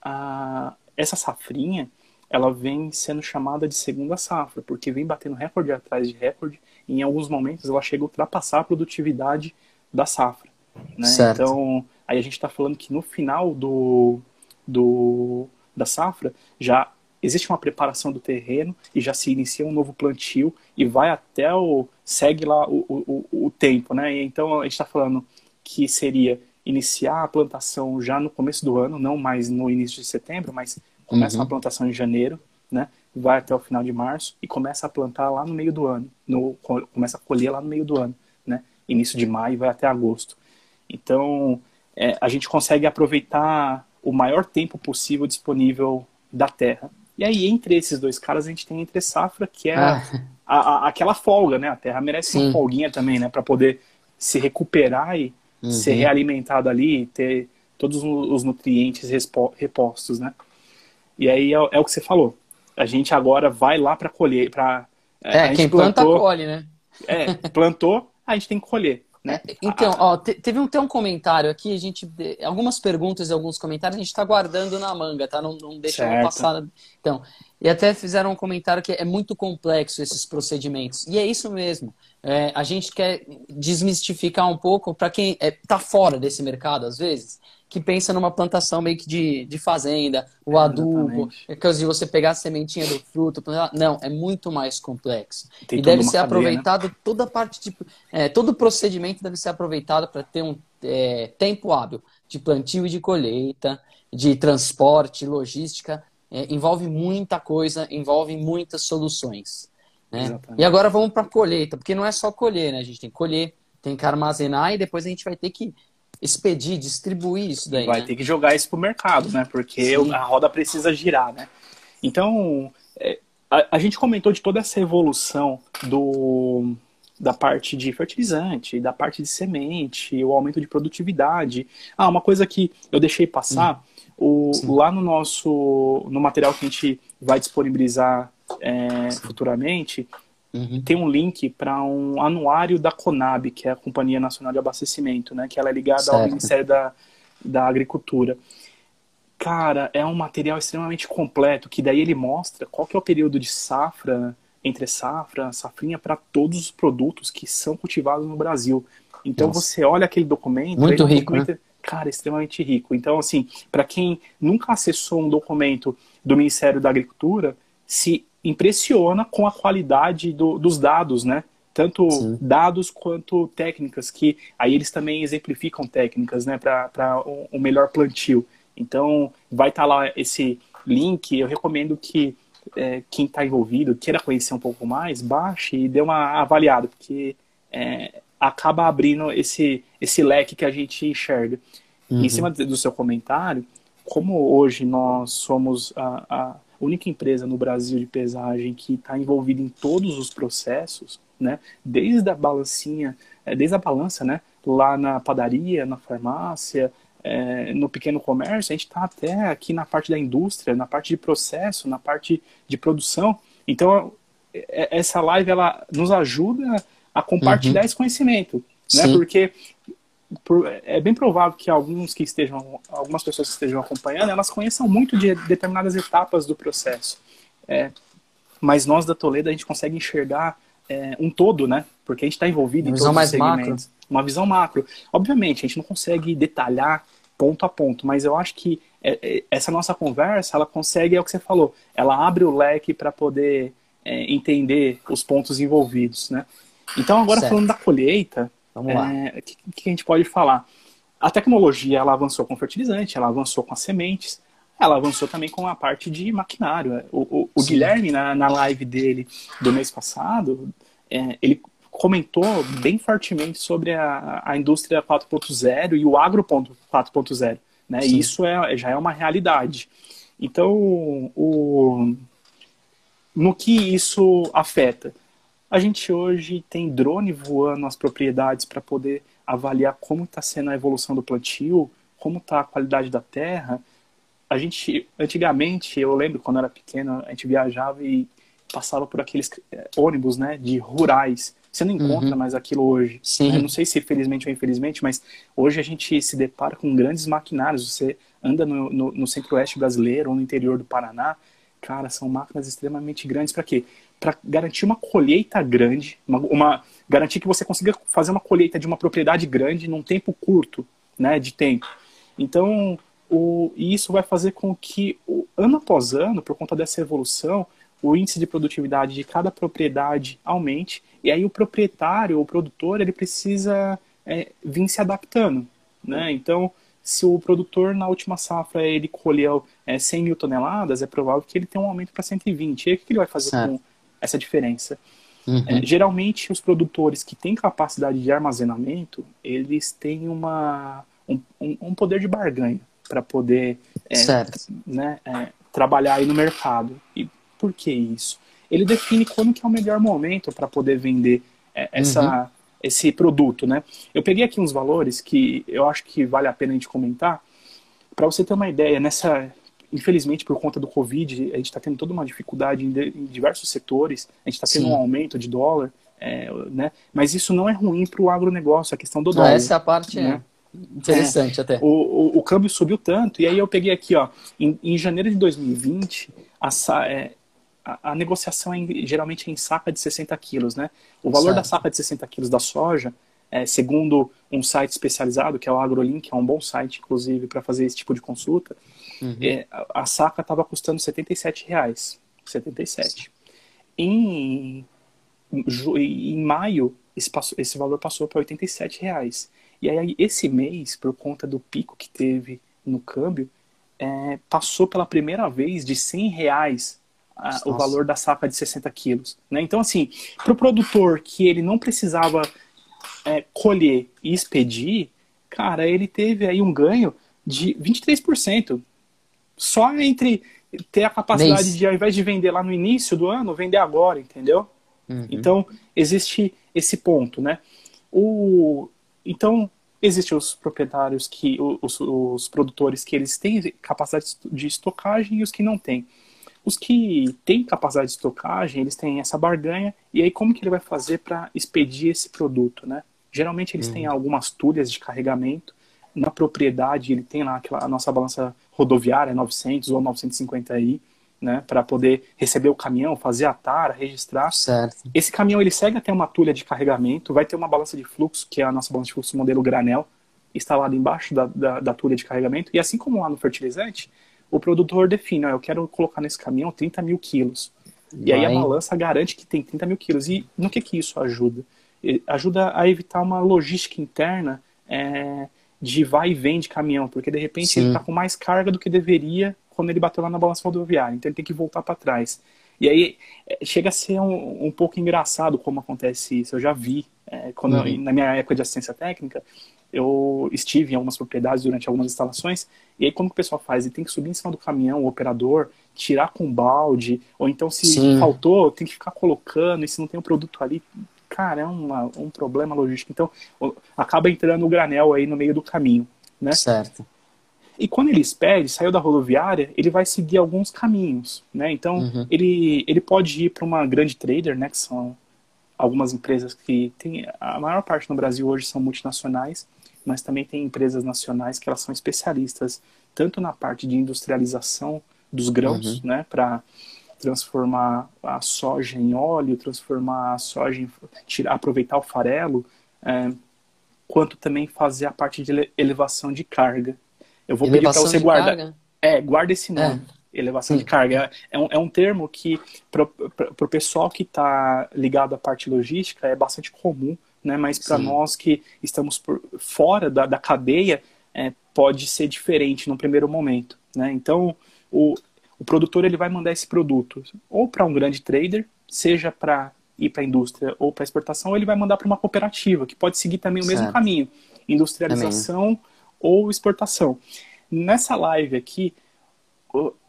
a, essa safrinha, ela vem sendo chamada de segunda safra, porque vem batendo recorde atrás de recorde, e em alguns momentos ela chega a ultrapassar a produtividade da safra. Né? Então, aí a gente está falando que no final do, do, da safra, já existe uma preparação do terreno e já se inicia um novo plantio e vai até o. segue lá o, o, o tempo, né? Então a gente está falando que seria iniciar a plantação já no começo do ano, não mais no início de setembro, mas começa uhum. a plantação em janeiro, né? Vai até o final de março e começa a plantar lá no meio do ano, no, começa a colher lá no meio do ano, né? Início de maio vai até agosto. Então é, a gente consegue aproveitar o maior tempo possível disponível da terra e aí, entre esses dois caras, a gente tem entre safra, que é ah. a, a, aquela folga, né? A terra merece Sim. uma folguinha também, né? Para poder se recuperar e uhum. ser realimentado ali, ter todos os nutrientes repostos, né? E aí é, é, o que você falou. A gente agora vai lá para colher, para é, quem plantou, planta colhe, né? É, plantou, a gente tem que colher. Né? É, então, ó, teve um, tem um comentário aqui, a gente. Algumas perguntas e alguns comentários a gente está guardando na manga, tá? Não, não deixa passar. Então, e até fizeram um comentário que é muito complexo esses procedimentos. E é isso mesmo. É, a gente quer desmistificar um pouco para quem está é, tá fora desse mercado, às vezes que pensa numa plantação meio que de, de fazenda, o é, adubo, é que se você pegar a sementinha do fruto, não, é muito mais complexo. Tem e deve ser cadeia, né? aproveitado né? toda a parte de. É, todo o procedimento deve ser aproveitado para ter um é, tempo hábil de plantio e de colheita, de transporte, logística. É, envolve muita coisa, envolve muitas soluções. Né? E agora vamos para a colheita, porque não é só colher, né? A gente tem que colher, tem que armazenar e depois a gente vai ter que expedir, distribuir isso daí. Vai né? ter que jogar isso pro mercado, né? Porque Sim. a roda precisa girar, né? Então, é, a, a, gente comentou de toda essa evolução do, da parte de fertilizante, da parte de semente, o aumento de produtividade. Ah, uma coisa que eu deixei passar, o, lá no nosso, no material que a gente vai disponibilizar é, futuramente, Uhum. Tem um link para um anuário da Conab, que é a Companhia Nacional de Abastecimento, né? Que ela é ligada certo. ao Ministério da, da Agricultura. Cara, é um material extremamente completo, que daí ele mostra qual que é o período de safra, entre safra, safrinha, para todos os produtos que são cultivados no Brasil. Então Nossa. você olha aquele documento... Muito rico, documento, né? Cara, extremamente rico. Então, assim, para quem nunca acessou um documento do Ministério da Agricultura, se impressiona com a qualidade do, dos dados, né? Tanto Sim. dados quanto técnicas, que aí eles também exemplificam técnicas, né, para um, um melhor plantio. Então, vai estar tá lá esse link. Eu recomendo que é, quem está envolvido, queira conhecer um pouco mais, baixe e dê uma avaliada, porque é, acaba abrindo esse, esse leque que a gente enxerga. Uhum. Em cima do seu comentário, como hoje nós somos a, a única empresa no Brasil de pesagem que está envolvida em todos os processos, né? Desde a balancinha, é, desde a balança, né? Lá na padaria, na farmácia, é, no pequeno comércio, a gente está até aqui na parte da indústria, na parte de processo, na parte de produção. Então, é, essa live ela nos ajuda a compartilhar uhum. esse conhecimento, né? Sim. Porque é bem provável que alguns que estejam, algumas pessoas que estejam acompanhando, elas conheçam muito de determinadas etapas do processo. É, mas nós da Toledo a gente consegue enxergar é, um todo, né? Porque a gente está envolvido uma em todos os segmentos. Macro. Uma visão macro. Obviamente, a gente não consegue detalhar ponto a ponto, mas eu acho que é, é, essa nossa conversa, ela consegue, é o que você falou, ela abre o leque para poder é, entender os pontos envolvidos, né? Então, agora certo. falando da colheita, lá. O é, que, que, a gente pode falar? A tecnologia ela avançou com fertilizante, ela avançou com as sementes, ela avançou também com a parte de maquinário. O, o, o Guilherme, na, na live dele do mês passado, é, ele comentou bem fortemente sobre a, a indústria 4.0 e o agro 4.0. Né? Isso é, já é uma realidade. Então, o, no que isso afeta? A gente hoje tem drone voando nas propriedades para poder avaliar como está sendo a evolução do plantio, como está a qualidade da terra. A gente, antigamente, eu lembro quando era pequeno, a gente viajava e passava por aqueles é, ônibus, né, de rurais. Você não encontra uhum. mais aquilo hoje. Sim. Né? Não sei se felizmente ou infelizmente, mas hoje a gente se depara com grandes maquinários. Você anda no, no, no centro-oeste brasileiro ou no interior do Paraná, cara, são máquinas extremamente grandes para quê? Para garantir uma colheita grande, uma, uma, garantir que você consiga fazer uma colheita de uma propriedade grande num tempo curto, né, de tempo. Então, o, isso vai fazer com que, o, ano após ano, por conta dessa evolução, o índice de produtividade de cada propriedade aumente, e aí o proprietário, o produtor, ele precisa é, vir se adaptando, né? Então, se o produtor na última safra ele colheu é, 100 mil toneladas, é provável que ele tenha um aumento para 120. E aí o que ele vai fazer com essa diferença. Uhum. É, geralmente, os produtores que têm capacidade de armazenamento, eles têm uma, um, um poder de barganha para poder é, né, é, trabalhar aí no mercado. E por que isso? Ele define quando que é o melhor momento para poder vender é, essa, uhum. esse produto. Né? Eu peguei aqui uns valores que eu acho que vale a pena a gente comentar. Para você ter uma ideia, nessa infelizmente, por conta do Covid, a gente está tendo toda uma dificuldade em, de, em, diversos setores, a gente está tendo Sim. um aumento de dólar, é, né? mas isso não é ruim para o agronegócio, a questão do dólar. Essa é a parte né? interessante é, até. O, o, o, câmbio subiu tanto, e aí eu peguei aqui, ó, em, em janeiro de 2020, a, é, a, a negociação é, geralmente é em saca de 60 quilos, né? O valor certo. da saca de 60 quilos da soja, é, segundo um site especializado, que é o AgroLink, que é um bom site, inclusive, para fazer esse tipo de consulta, Uhum. É, a, a, saca estava custando 77 reais. 77. Em, em maio, esse, esse valor passou para 87 reais. E aí, esse mês, por conta do pico que teve no câmbio, é, passou pela primeira vez de 100 reais a, o valor da saca de 60 quilos. Né? Então, assim, para o produtor que ele não precisava é, colher e expedir, cara, ele teve aí um ganho de 23%. Só entre ter a capacidade Mês. de, ao invés de vender lá no início do ano, vender agora, entendeu? Uhum. Então, existe esse ponto, né? O, então, existem os proprietários que, os, os produtores que eles têm capacidade de estocagem e os que não têm. Os que têm capacidade de estocagem, eles têm essa barganha, e aí como que ele vai fazer para expedir esse produto, né? Geralmente eles uhum. têm algumas tulhas de carregamento, na propriedade ele tem lá aquela, a nossa balança rodoviária 900 ou 950i, né, para poder receber o caminhão, fazer a tara, registrar. Certo. Esse caminhão ele segue até uma tulha de carregamento, vai ter uma balança de fluxo, que é a nossa balança de fluxo modelo granel, instalada embaixo da, da, da tulha de carregamento. E assim como lá no fertilizante, o produtor define, ó, eu quero colocar nesse caminhão 30 mil quilos. Vai. E aí a balança garante que tem 30 mil quilos. E no que, que isso ajuda? Ajuda a evitar uma logística interna é, de vai e vem de caminhão, porque de repente Sim. ele está com mais carga do que deveria quando ele bateu lá na balança rodoviária, então ele tem que voltar para trás. E aí é, chega a ser um, um, pouco engraçado como acontece isso. Eu já vi, é, quando uhum. eu, na minha época de assistência técnica, eu estive em algumas propriedades durante algumas instalações, e aí como que o pessoal faz? Ele tem que subir em cima do caminhão, o operador, tirar com balde, ou então se Sim. faltou, tem que ficar colocando, e se não tem o um produto ali, cara, é uma, um problema logístico. Então, acaba entrando o granel aí no meio do caminho, né? Certo. E quando ele espere, saiu da rodoviária, ele vai seguir alguns caminhos, né? Então, uhum. ele, ele pode ir para uma grande trader, né? Que são algumas empresas que tem a maior parte no Brasil hoje são multinacionais, mas também tem empresas nacionais que elas são especialistas tanto na parte de industrialização dos grãos, uhum. né? Para transformar a soja em óleo, transformar a soja em tirar, aproveitar o farelo, é, quanto também fazer a parte de elevação de carga. Eu vou elevação pedir para você guardar. Carga? É, guarda esse nome. É. Elevação Sim. de carga. É um, é um termo que, para o pessoal que está ligado à parte logística, é bastante comum, né? mas para nós que estamos por fora da, da cadeia, é, pode ser diferente no primeiro momento. Né? Então, o, o produtor ele vai mandar esse produto ou para um grande trader, seja para ir para a indústria ou para exportação, ou ele vai mandar para uma cooperativa, que pode seguir também o certo. mesmo caminho, industrialização ou exportação. Nessa live aqui,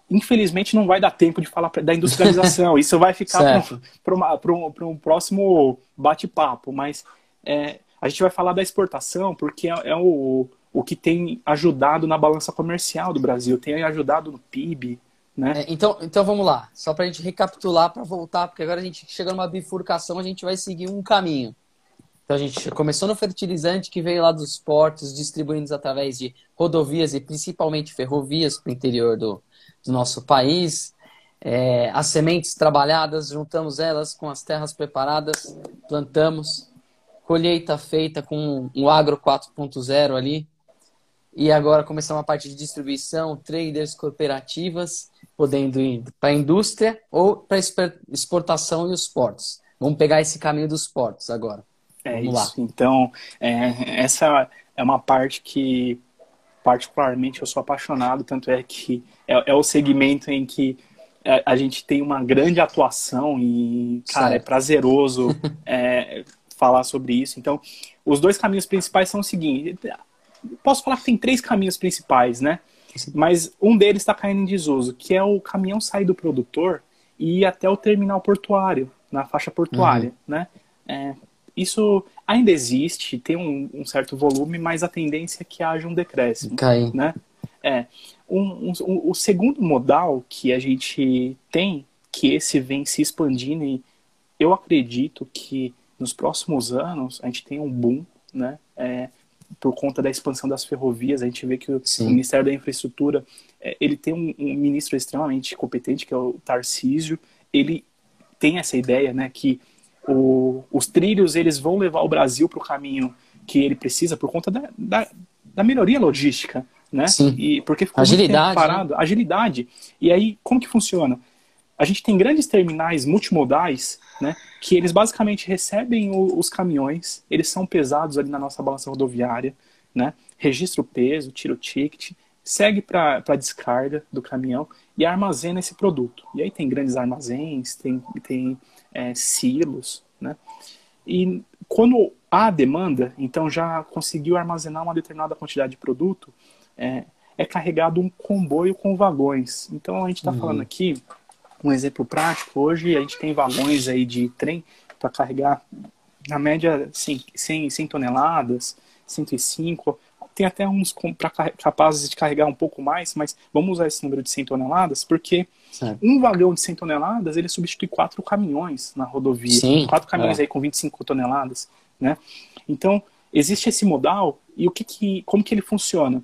infelizmente não vai dar tempo de falar da industrialização, <laughs> isso vai ficar para um, próximo bate-papo, mas é, a gente vai falar da exportação porque é, é o, o que tem ajudado na balança comercial do Brasil, tem ajudado no PIB, né? É, então, então vamos lá, só para a gente recapitular, para voltar, porque agora a gente chega numa bifurcação, a gente vai seguir um caminho. Então a gente começou no fertilizante que veio lá dos portos, distribuindo através de rodovias e principalmente ferrovias para o interior do, do, nosso país. É, as sementes trabalhadas, juntamos elas com as terras preparadas, plantamos, colheita feita com o Agro 4.0 ali. E agora começamos a parte de distribuição, traders, cooperativas podendo ir para a indústria ou para exportação e os portos. Vamos pegar esse caminho dos portos agora. É Vamos isso. Lá. Então, é, essa é uma parte que, particularmente, eu sou apaixonado, tanto é que é, é o segmento em que a, gente tem uma grande atuação e, cara, é certo. é prazeroso <laughs> é, falar sobre isso. Então, os dois caminhos principais são o seguinte: posso falar que tem três caminhos principais, né? Mas um deles está caindo em desuso, que é o caminhão sair do produtor e ir até o terminal portuário, na faixa portuária, uhum. né? É, isso ainda existe, tem um, um, certo volume, mas a tendência é que haja um decréscimo, Cai. né? É, um, um, o segundo modal que a gente tem, que esse vem se expandindo e eu acredito que nos próximos anos a gente tem um boom, né? É, por conta da expansão das ferrovias, a gente vê que o, o Ministério da Infraestrutura, é, ele tem um, um, ministro extremamente competente, que é o Tarcísio, ele tem essa ideia, né, que o, os trilhos, eles vão levar o Brasil para o caminho que ele precisa por conta da, da, da melhoria logística, né? Sim. E porque ficou agilidade, parado, né? agilidade. E aí, como que funciona? A gente tem grandes terminais multimodais né? Que eles basicamente recebem o, os caminhões, eles são pesados ali na nossa balança rodoviária, né? Registra o peso, tira o ticket, segue para a descarga do caminhão e armazena esse produto. E aí tem grandes armazéns, tem, tem é, silos, né? E quando há demanda, então já conseguiu armazenar uma determinada quantidade de produto, é, é carregado um comboio com vagões. Então a gente está uhum. falando aqui, um exemplo prático, hoje a gente tem vagões aí de trem para carregar, na média, 100, 100, 100 toneladas, 105, tem até uns para capazes de carregar um pouco mais, mas vamos usar esse número de 100 toneladas, porque certo. um vagão de 100 toneladas, ele substitui quatro caminhões na rodovia. Sim, quatro caminhões é. aí com 25 toneladas, né? Então, existe esse modal, e o que, que como que ele funciona?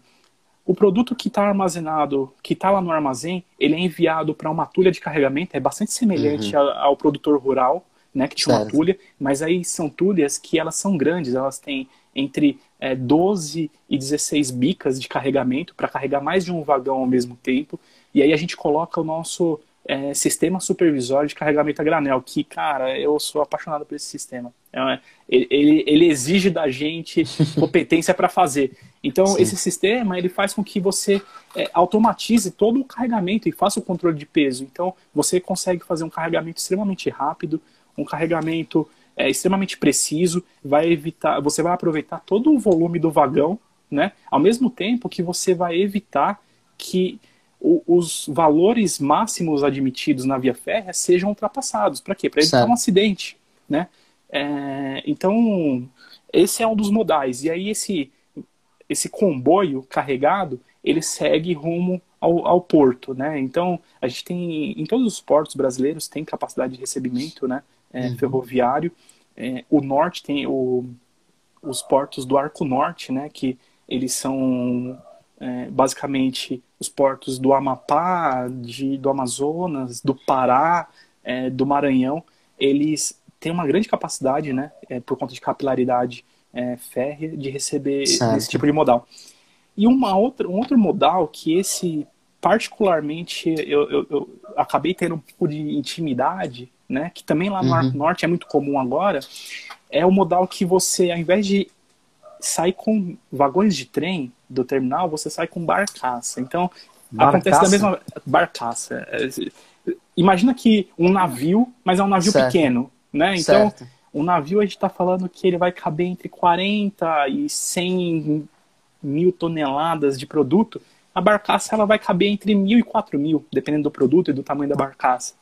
O produto que está armazenado, que está lá no armazém, ele é enviado para uma tulha de carregamento, é bastante semelhante uhum. ao, ao produtor rural, né, que tinha certo. uma tulha, mas aí são tulhas que elas são grandes, elas têm entre é, 12 e 16 bicas de carregamento para carregar mais de um vagão ao mesmo tempo. E aí a gente coloca o nosso é, sistema supervisório de carregamento a granel, que, cara, eu sou apaixonado por esse sistema. É, ele, ele exige da gente <laughs> competência para fazer. Então, Sim. esse sistema ele faz com que você é, automatize todo o carregamento e faça o controle de peso. Então, você consegue fazer um carregamento extremamente rápido, um carregamento é, extremamente preciso, vai evitar, você vai aproveitar todo o volume do vagão, né? Ao mesmo tempo que você vai evitar que o, os valores máximos admitidos na via férrea sejam ultrapassados. Para quê? Para evitar certo. um acidente, né? É, então, esse é um dos modais. E aí esse esse comboio carregado, ele segue rumo ao, ao, porto, né? Então, a gente tem, em todos os portos brasileiros, tem capacidade de recebimento, né? É, uhum. ferroviário. É, o norte tem o, os portos do Arco Norte, né, que eles são é, basicamente os portos do Amapá, de, do Amazonas, do Pará, é, do Maranhão. Eles têm uma grande capacidade, né, é, por conta de capilaridade é, férrea, de receber certo. esse tipo de modal. E uma outra, um outro modal que esse particularmente eu, eu, eu acabei tendo um pouco de intimidade né, que também lá no uhum. Norte é muito comum agora, é o modal que você, ao invés de sair com vagões de trem do terminal, você sai com barcaça. Então, barcaça? acontece da mesma barcaça. Imagina que um navio, mas é um navio certo. pequeno, né? Então, certo. um navio a gente está falando que ele vai caber entre 40 e 100 mil toneladas de produto. A barcaça ela vai caber entre mil e quatro mil, dependendo do produto e do tamanho da barcaça.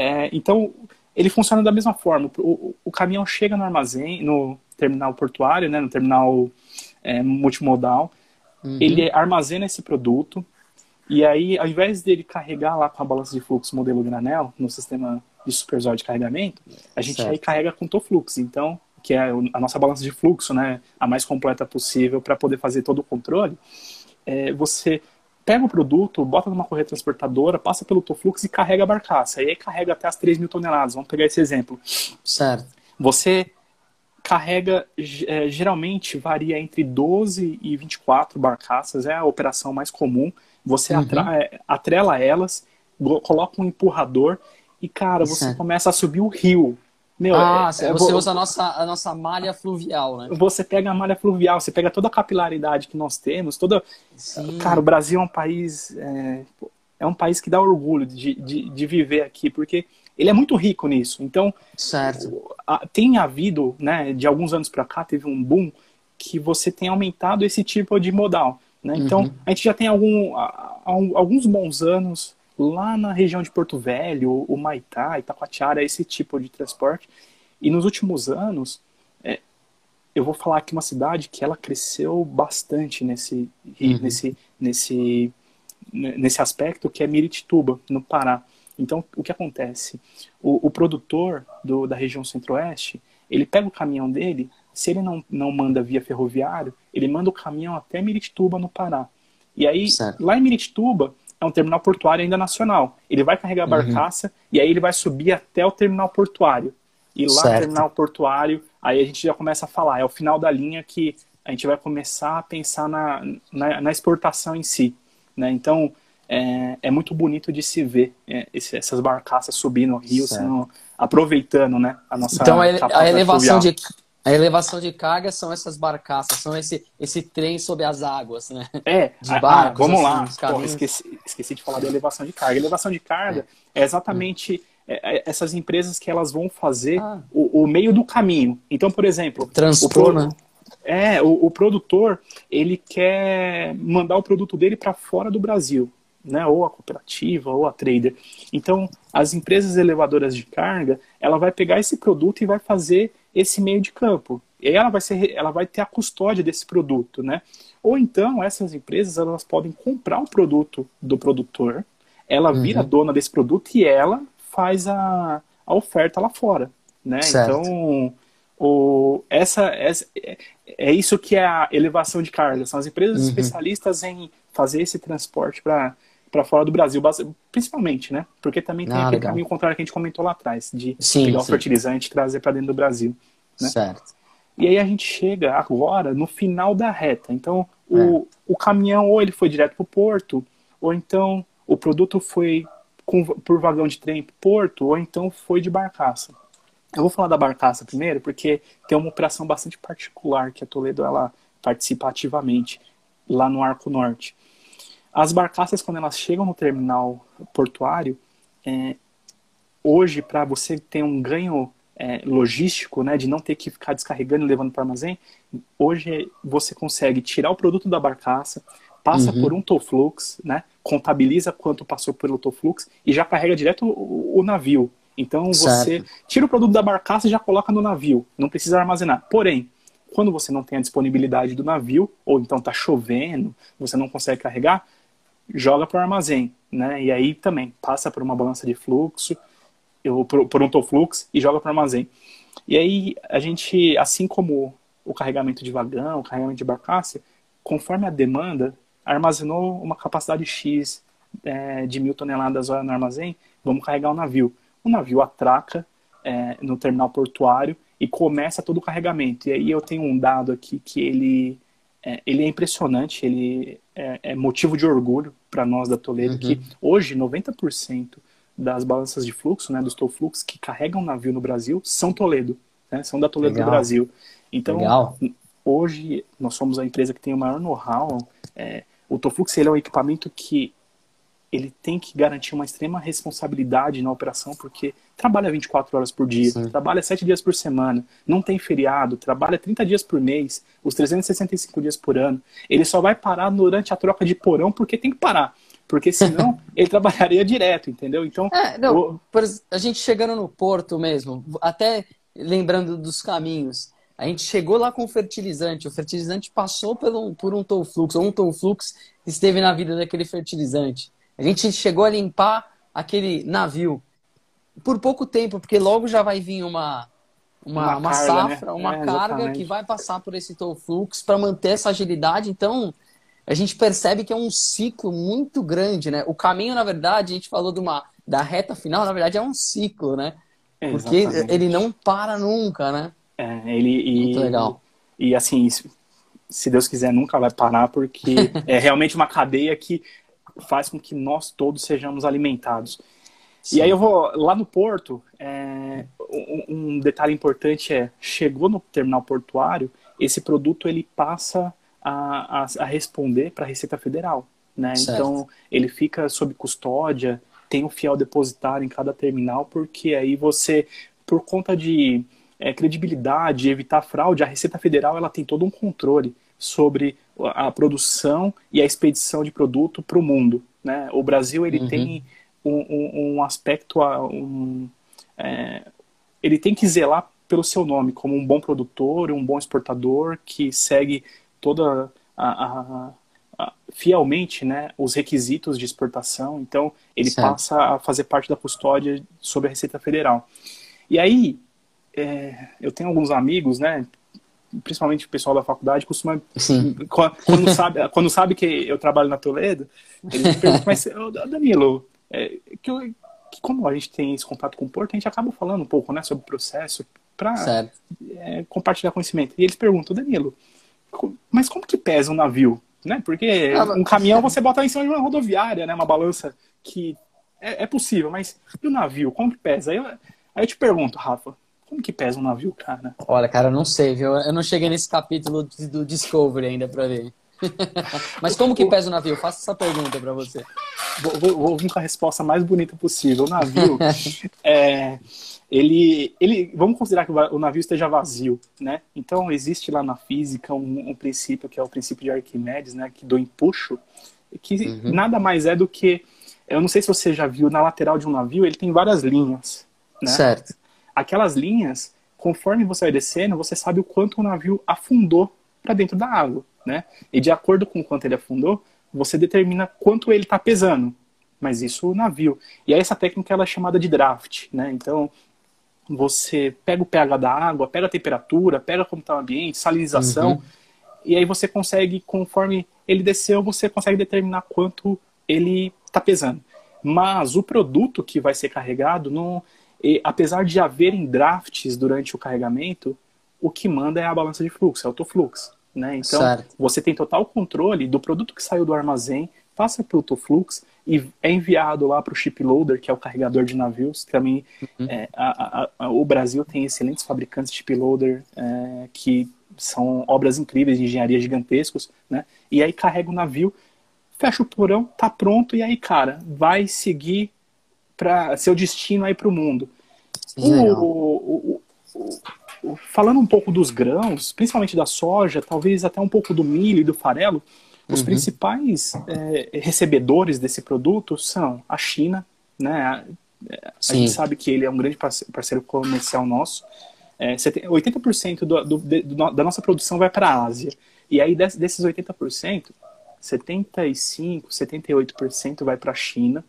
É, então, ele funciona da mesma forma. O, o, caminhão chega no armazém, no terminal portuário, né, no terminal é, multimodal, uhum. ele armazena esse produto, e aí, ao invés dele carregar lá com a balança de fluxo modelo granel, no sistema de supervisório de carregamento, a gente certo. aí carrega com Toflux. Então, que é a nossa balança de fluxo, né, a mais completa possível para poder fazer todo o controle, é, você pega o produto, bota numa correia transportadora, passa pelo Toflux e carrega a barcaça. E aí carrega até as 3 mil toneladas. Vamos pegar esse exemplo. Certo. Você carrega, é, geralmente varia entre 12 e 24 barcaças, é a operação mais comum. Você uhum. atra atrela elas, coloca um empurrador e, cara, você certo. começa a subir o rio. Meu, ah, é, é você usa a nossa, a nossa malha fluvial, né? Você pega a malha fluvial, você pega toda a capilaridade que nós temos, toda. Sim. Cara, o Brasil é um país. É, é um país que dá orgulho de, de, de, viver aqui, porque ele é muito rico nisso. Então, certo. tem havido, né, de alguns anos para cá, teve um boom que você tem aumentado esse tipo de modal. Né? Então, uhum. a gente já tem algum, alguns bons anos lá na região de Porto Velho, o Maitá, Itacoatiara, esse tipo de transporte. E nos últimos anos, é, eu vou falar aqui uma cidade que ela cresceu bastante nesse, uhum. nesse, nesse, nesse aspecto, que é Miritituba, no Pará. Então, o que acontece? O, o produtor do, da região centro-oeste, ele pega o caminhão dele, se ele não, não manda via ferroviário, ele manda o caminhão até Miritituba, no Pará. E aí, certo. lá em Miritituba, é um terminal portuário ainda nacional. Ele vai carregar a uhum. barcaça uhum. e aí ele vai subir até o terminal portuário. E lá certo. no terminal portuário, aí a gente já começa a falar, é o final da linha que a gente vai começar a pensar na, na, na exportação em si. Né? Então, é, é, muito bonito de se ver é, esse, essas barcaças subindo no rio, sendo, aproveitando né, a nossa Então, a, a elevação de a elevação de carga são essas barcaças, são esse, esse trem sobre as águas, né? É, <laughs> de barcos, ah, vamos assim, lá. Pô, esqueci, esqueci de falar da elevação de carga. Elevação de carga é, é exatamente é, é, essas empresas que elas vão fazer ah. o, o, meio do caminho. Então, por exemplo, transpor, né? É, o, o, produtor ele quer mandar o produto dele para fora do Brasil, né? Ou a cooperativa, ou a trader. Então, as empresas elevadoras de carga, ela vai pegar esse produto e vai fazer esse meio de campo. E aí ela vai, ser, ela vai ter a custódia desse produto, né? Ou então essas empresas elas podem comprar o produto do produtor, ela vira uhum. dona desse produto e ela faz a, a oferta lá fora, né? Certo. Então, o, essa, essa é, é, isso que é a elevação de carga. São as empresas uhum. especialistas em fazer esse transporte para para fora do Brasil, principalmente, né? Porque também tem ah, aquele legal. caminho contrário que a gente comentou lá atrás, de sim, pegar sim. o fertilizante e trazer para dentro do Brasil. Né? Certo. E aí a gente chega agora no final da reta. Então, o, é. o caminhão ou ele foi direto para o porto, ou então o produto foi com, por vagão de trem porto, ou então foi de barcaça. Eu vou falar da barcaça primeiro, porque tem uma operação bastante particular que a Toledo ela participa ativamente lá no Arco Norte. As barcaças, quando elas chegam no terminal portuário, é, hoje, para você ter um ganho é, logístico, né, de não ter que ficar descarregando e levando para o armazém, hoje você consegue tirar o produto da barcaça, passa uhum. por um Toflux, né? Contabiliza quanto passou pelo Toflux e já carrega direto o, o navio. Então você certo. tira o produto da barcaça e já coloca no navio. Não precisa armazenar. Porém, quando você não tem a disponibilidade do navio, ou então está chovendo, você não consegue carregar, joga para o armazém, né? E aí também passa por uma balança de fluxo, ou por, um Toflux e joga para o armazém. E aí a gente, assim como o carregamento de vagão, o carregamento de barcaça, conforme a demanda, armazenou uma capacidade X é, de mil toneladas no armazém, vamos carregar o navio. O navio atraca é, no terminal portuário e começa todo o carregamento. E aí eu tenho um dado aqui que ele é, ele é impressionante, ele é, é motivo de orgulho para nós da Toledo, uhum. que hoje 90% das balanças de fluxo, né, dos tow flux que carregam navio no Brasil são Toledo, né, são da Toledo Legal. do Brasil. Então, Legal. hoje nós somos a empresa que tem o maior know-how é, o Toflux ele é um equipamento que ele tem que garantir uma extrema responsabilidade na operação, porque trabalha 24 horas por dia, Sim. trabalha 7 dias por semana, não tem feriado, trabalha 30 dias por mês, os 365 dias por ano. Ele só vai parar durante a troca de porão porque tem que parar. Porque senão <laughs> ele trabalharia direto, entendeu? Então. É, não, o... a gente chegando no porto mesmo, até lembrando dos caminhos. A gente chegou lá com o fertilizante, o fertilizante passou pelo, por um Tolflux, ou um Tolflux esteve na vida daquele fertilizante. A gente chegou a limpar aquele navio por pouco tempo, porque logo já vai vir uma, uma, uma, uma carga, né? safra, né? uma é, carga que vai passar por esse Tolflux para manter essa agilidade. Então, a gente percebe que é um ciclo muito grande, né? O caminho, na verdade, a gente falou de uma, da reta final, na verdade, é um ciclo, né? Porque Exatamente. ele não para nunca, né? É, ele, e, Muito legal. E, assim, se Deus quiser, nunca vai parar, porque <laughs> é realmente uma cadeia que faz com que nós todos sejamos alimentados. Sim. E aí eu vou lá no porto. É, um, um, detalhe importante é chegou no terminal portuário, esse produto ele passa a, a, a responder para a Receita Federal, né? Então ele fica sob custódia, tem um fiel depositário em cada terminal, porque aí você, por conta de é, credibilidade, evitar fraude, a Receita Federal ela tem todo um controle sobre a produção e a expedição de produto para o mundo. Né? O Brasil ele uhum. tem um, um, um aspecto, um, é, ele tem que zelar pelo seu nome como um bom produtor, um bom exportador que segue toda a, a, a, fielmente né, os requisitos de exportação. Então ele certo. passa a fazer parte da custódia sobre a Receita Federal. E aí é, eu tenho alguns amigos, né? Principalmente o pessoal da faculdade costuma quando sabe <laughs> quando sabe que eu trabalho na Toledo, eles me perguntam, mas Danilo, é, que, que, como a gente tem esse contato com o Porto, a gente acaba falando um pouco, né, sobre o processo para é, compartilhar conhecimento. E eles perguntam, Danilo, mas como que pesa um navio? Né? Porque ah, um caminhão você bota em cima de uma rodoviária, né? Uma balança que é, é possível, mas e o navio? Como que pesa? Aí eu, aí eu te pergunto, Rafa, como que pesa um navio, cara? Olha, cara, eu não sei, viu? Eu não cheguei nesse capítulo do Discovery ainda pra ver. <laughs> Mas como que pesa o navio? Faça essa pergunta para você. Vou, vou, vou, vir com a resposta mais bonita possível. O navio, <laughs> é, ele, ele, vamos considerar que o navio esteja vazio, né? Então existe lá na física um, um princípio que é o princípio de Arquimedes, né? Que do empuxo, que uhum. nada mais é do que, eu não sei se você já viu na lateral de um navio, ele tem várias linhas, né? Certo. Aquelas linhas, conforme você vai descendo, você sabe o quanto o navio afundou para dentro da água né? E de acordo com quanto ele afundou, você determina quanto ele está pesando. Mas isso o navio. E aí essa técnica ela é chamada de draft, né? Então você pega o pH da água, pega a temperatura, pega como está o ambiente, salinização, uhum. e aí você consegue, conforme ele desceu, você consegue determinar quanto ele está pesando. Mas o produto que vai ser carregado, não, e, apesar de haverem drafts durante o carregamento, o que manda é a balança de fluxo, é o autofluxo. Né? Então, certo. você tem total controle do produto que saiu do armazém, passa pelo Toflux e é enviado lá para o shiploader, que é o carregador de navios. Também uhum. é, a, a, a, o Brasil tem excelentes fabricantes de shiploader é, que são obras incríveis de engenharia gigantescos, né? E aí carrega o navio, fecha o porão, tá pronto e aí, cara, vai seguir para seu destino aí para o mundo. O, o, o, falando um pouco dos grãos, principalmente da soja, talvez até um pouco do milho e do farelo, os uhum. principais é, recebedores desse produto são a China, né? A, a gente sabe que ele é um grande parceiro comercial nosso. É, 80% do, do, do, da nossa produção vai para a Ásia. E aí desses 80%, 75%, 78% vai para a China.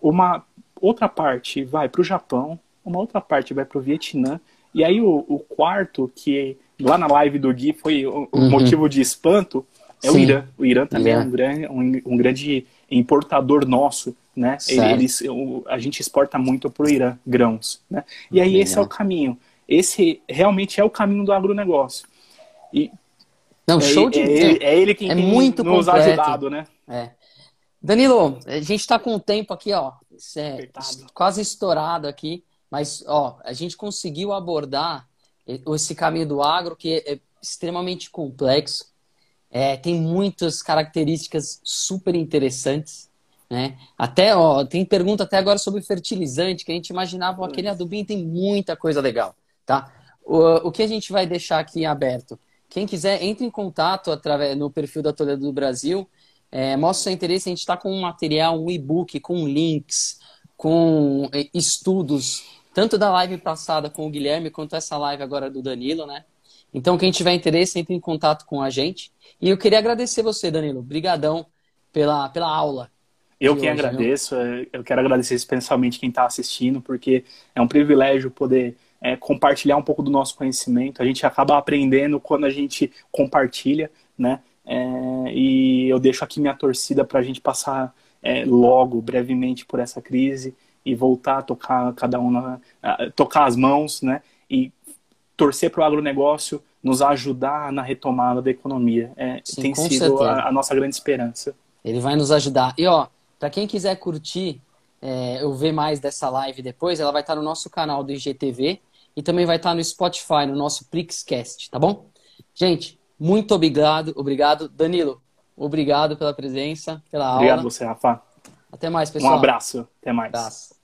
Uma outra parte vai para o Japão, uma outra parte vai para o Vietnã e aí o, o, quarto, que lá na live do Gui foi o, uhum. motivo de espanto, é Sim. o Irã. O Irã também é um grande, um, um grande importador nosso, né? Eles, a gente exporta muito para o Irã grãos, né? E aí esse é o caminho. Esse realmente é o caminho do agronegócio. E não, é, show de... é, ele, é ele quem é tem muito nos completo. ajudado, né? É. Danilo, a gente está com o tempo aqui, ó, é quase estourado aqui. Mas, ó, a gente conseguiu abordar esse caminho do agro que é extremamente complexo, é, tem muitas características super interessantes, né? Até, ó, tem pergunta até agora sobre fertilizante, que a gente imaginava, aquele adubinho tem muita coisa legal, tá? O, o que a gente vai deixar aqui aberto? Quem quiser, entre em contato através no perfil da Toledo do Brasil, é, mostra seu interesse, a gente está com um material, um e-book com links, com é, estudos tanto da live passada com o Guilherme quanto essa live agora do Danilo, né? Então, quem tiver interesse, entre em contato com a gente. E eu queria agradecer você, Danilo. Obrigadão pela, pela aula. Eu que agradeço. Viu? Eu quero agradecer especialmente quem está assistindo, porque é um privilégio poder é, compartilhar um pouco do nosso conhecimento. A gente acaba aprendendo quando a gente compartilha, né? É, e eu deixo aqui minha torcida para a gente passar é, logo, brevemente, por essa crise e voltar a tocar cada um na, a, tocar as mãos, né? E torcer para o agronegócio nos ajudar na retomada da economia. É, Sim, tem sido a, a, nossa grande esperança. Ele vai nos ajudar. E ó, para quem quiser curtir é, ou ver mais dessa live depois, ela vai estar no nosso canal do IGTV e também vai estar no Spotify, no nosso Plixcast, tá bom? Gente, muito obrigado, obrigado. Danilo, obrigado pela presença, pela aula. Obrigado você, Rafa. Até mais, pessoal. Um abraço. Até mais. Abraço.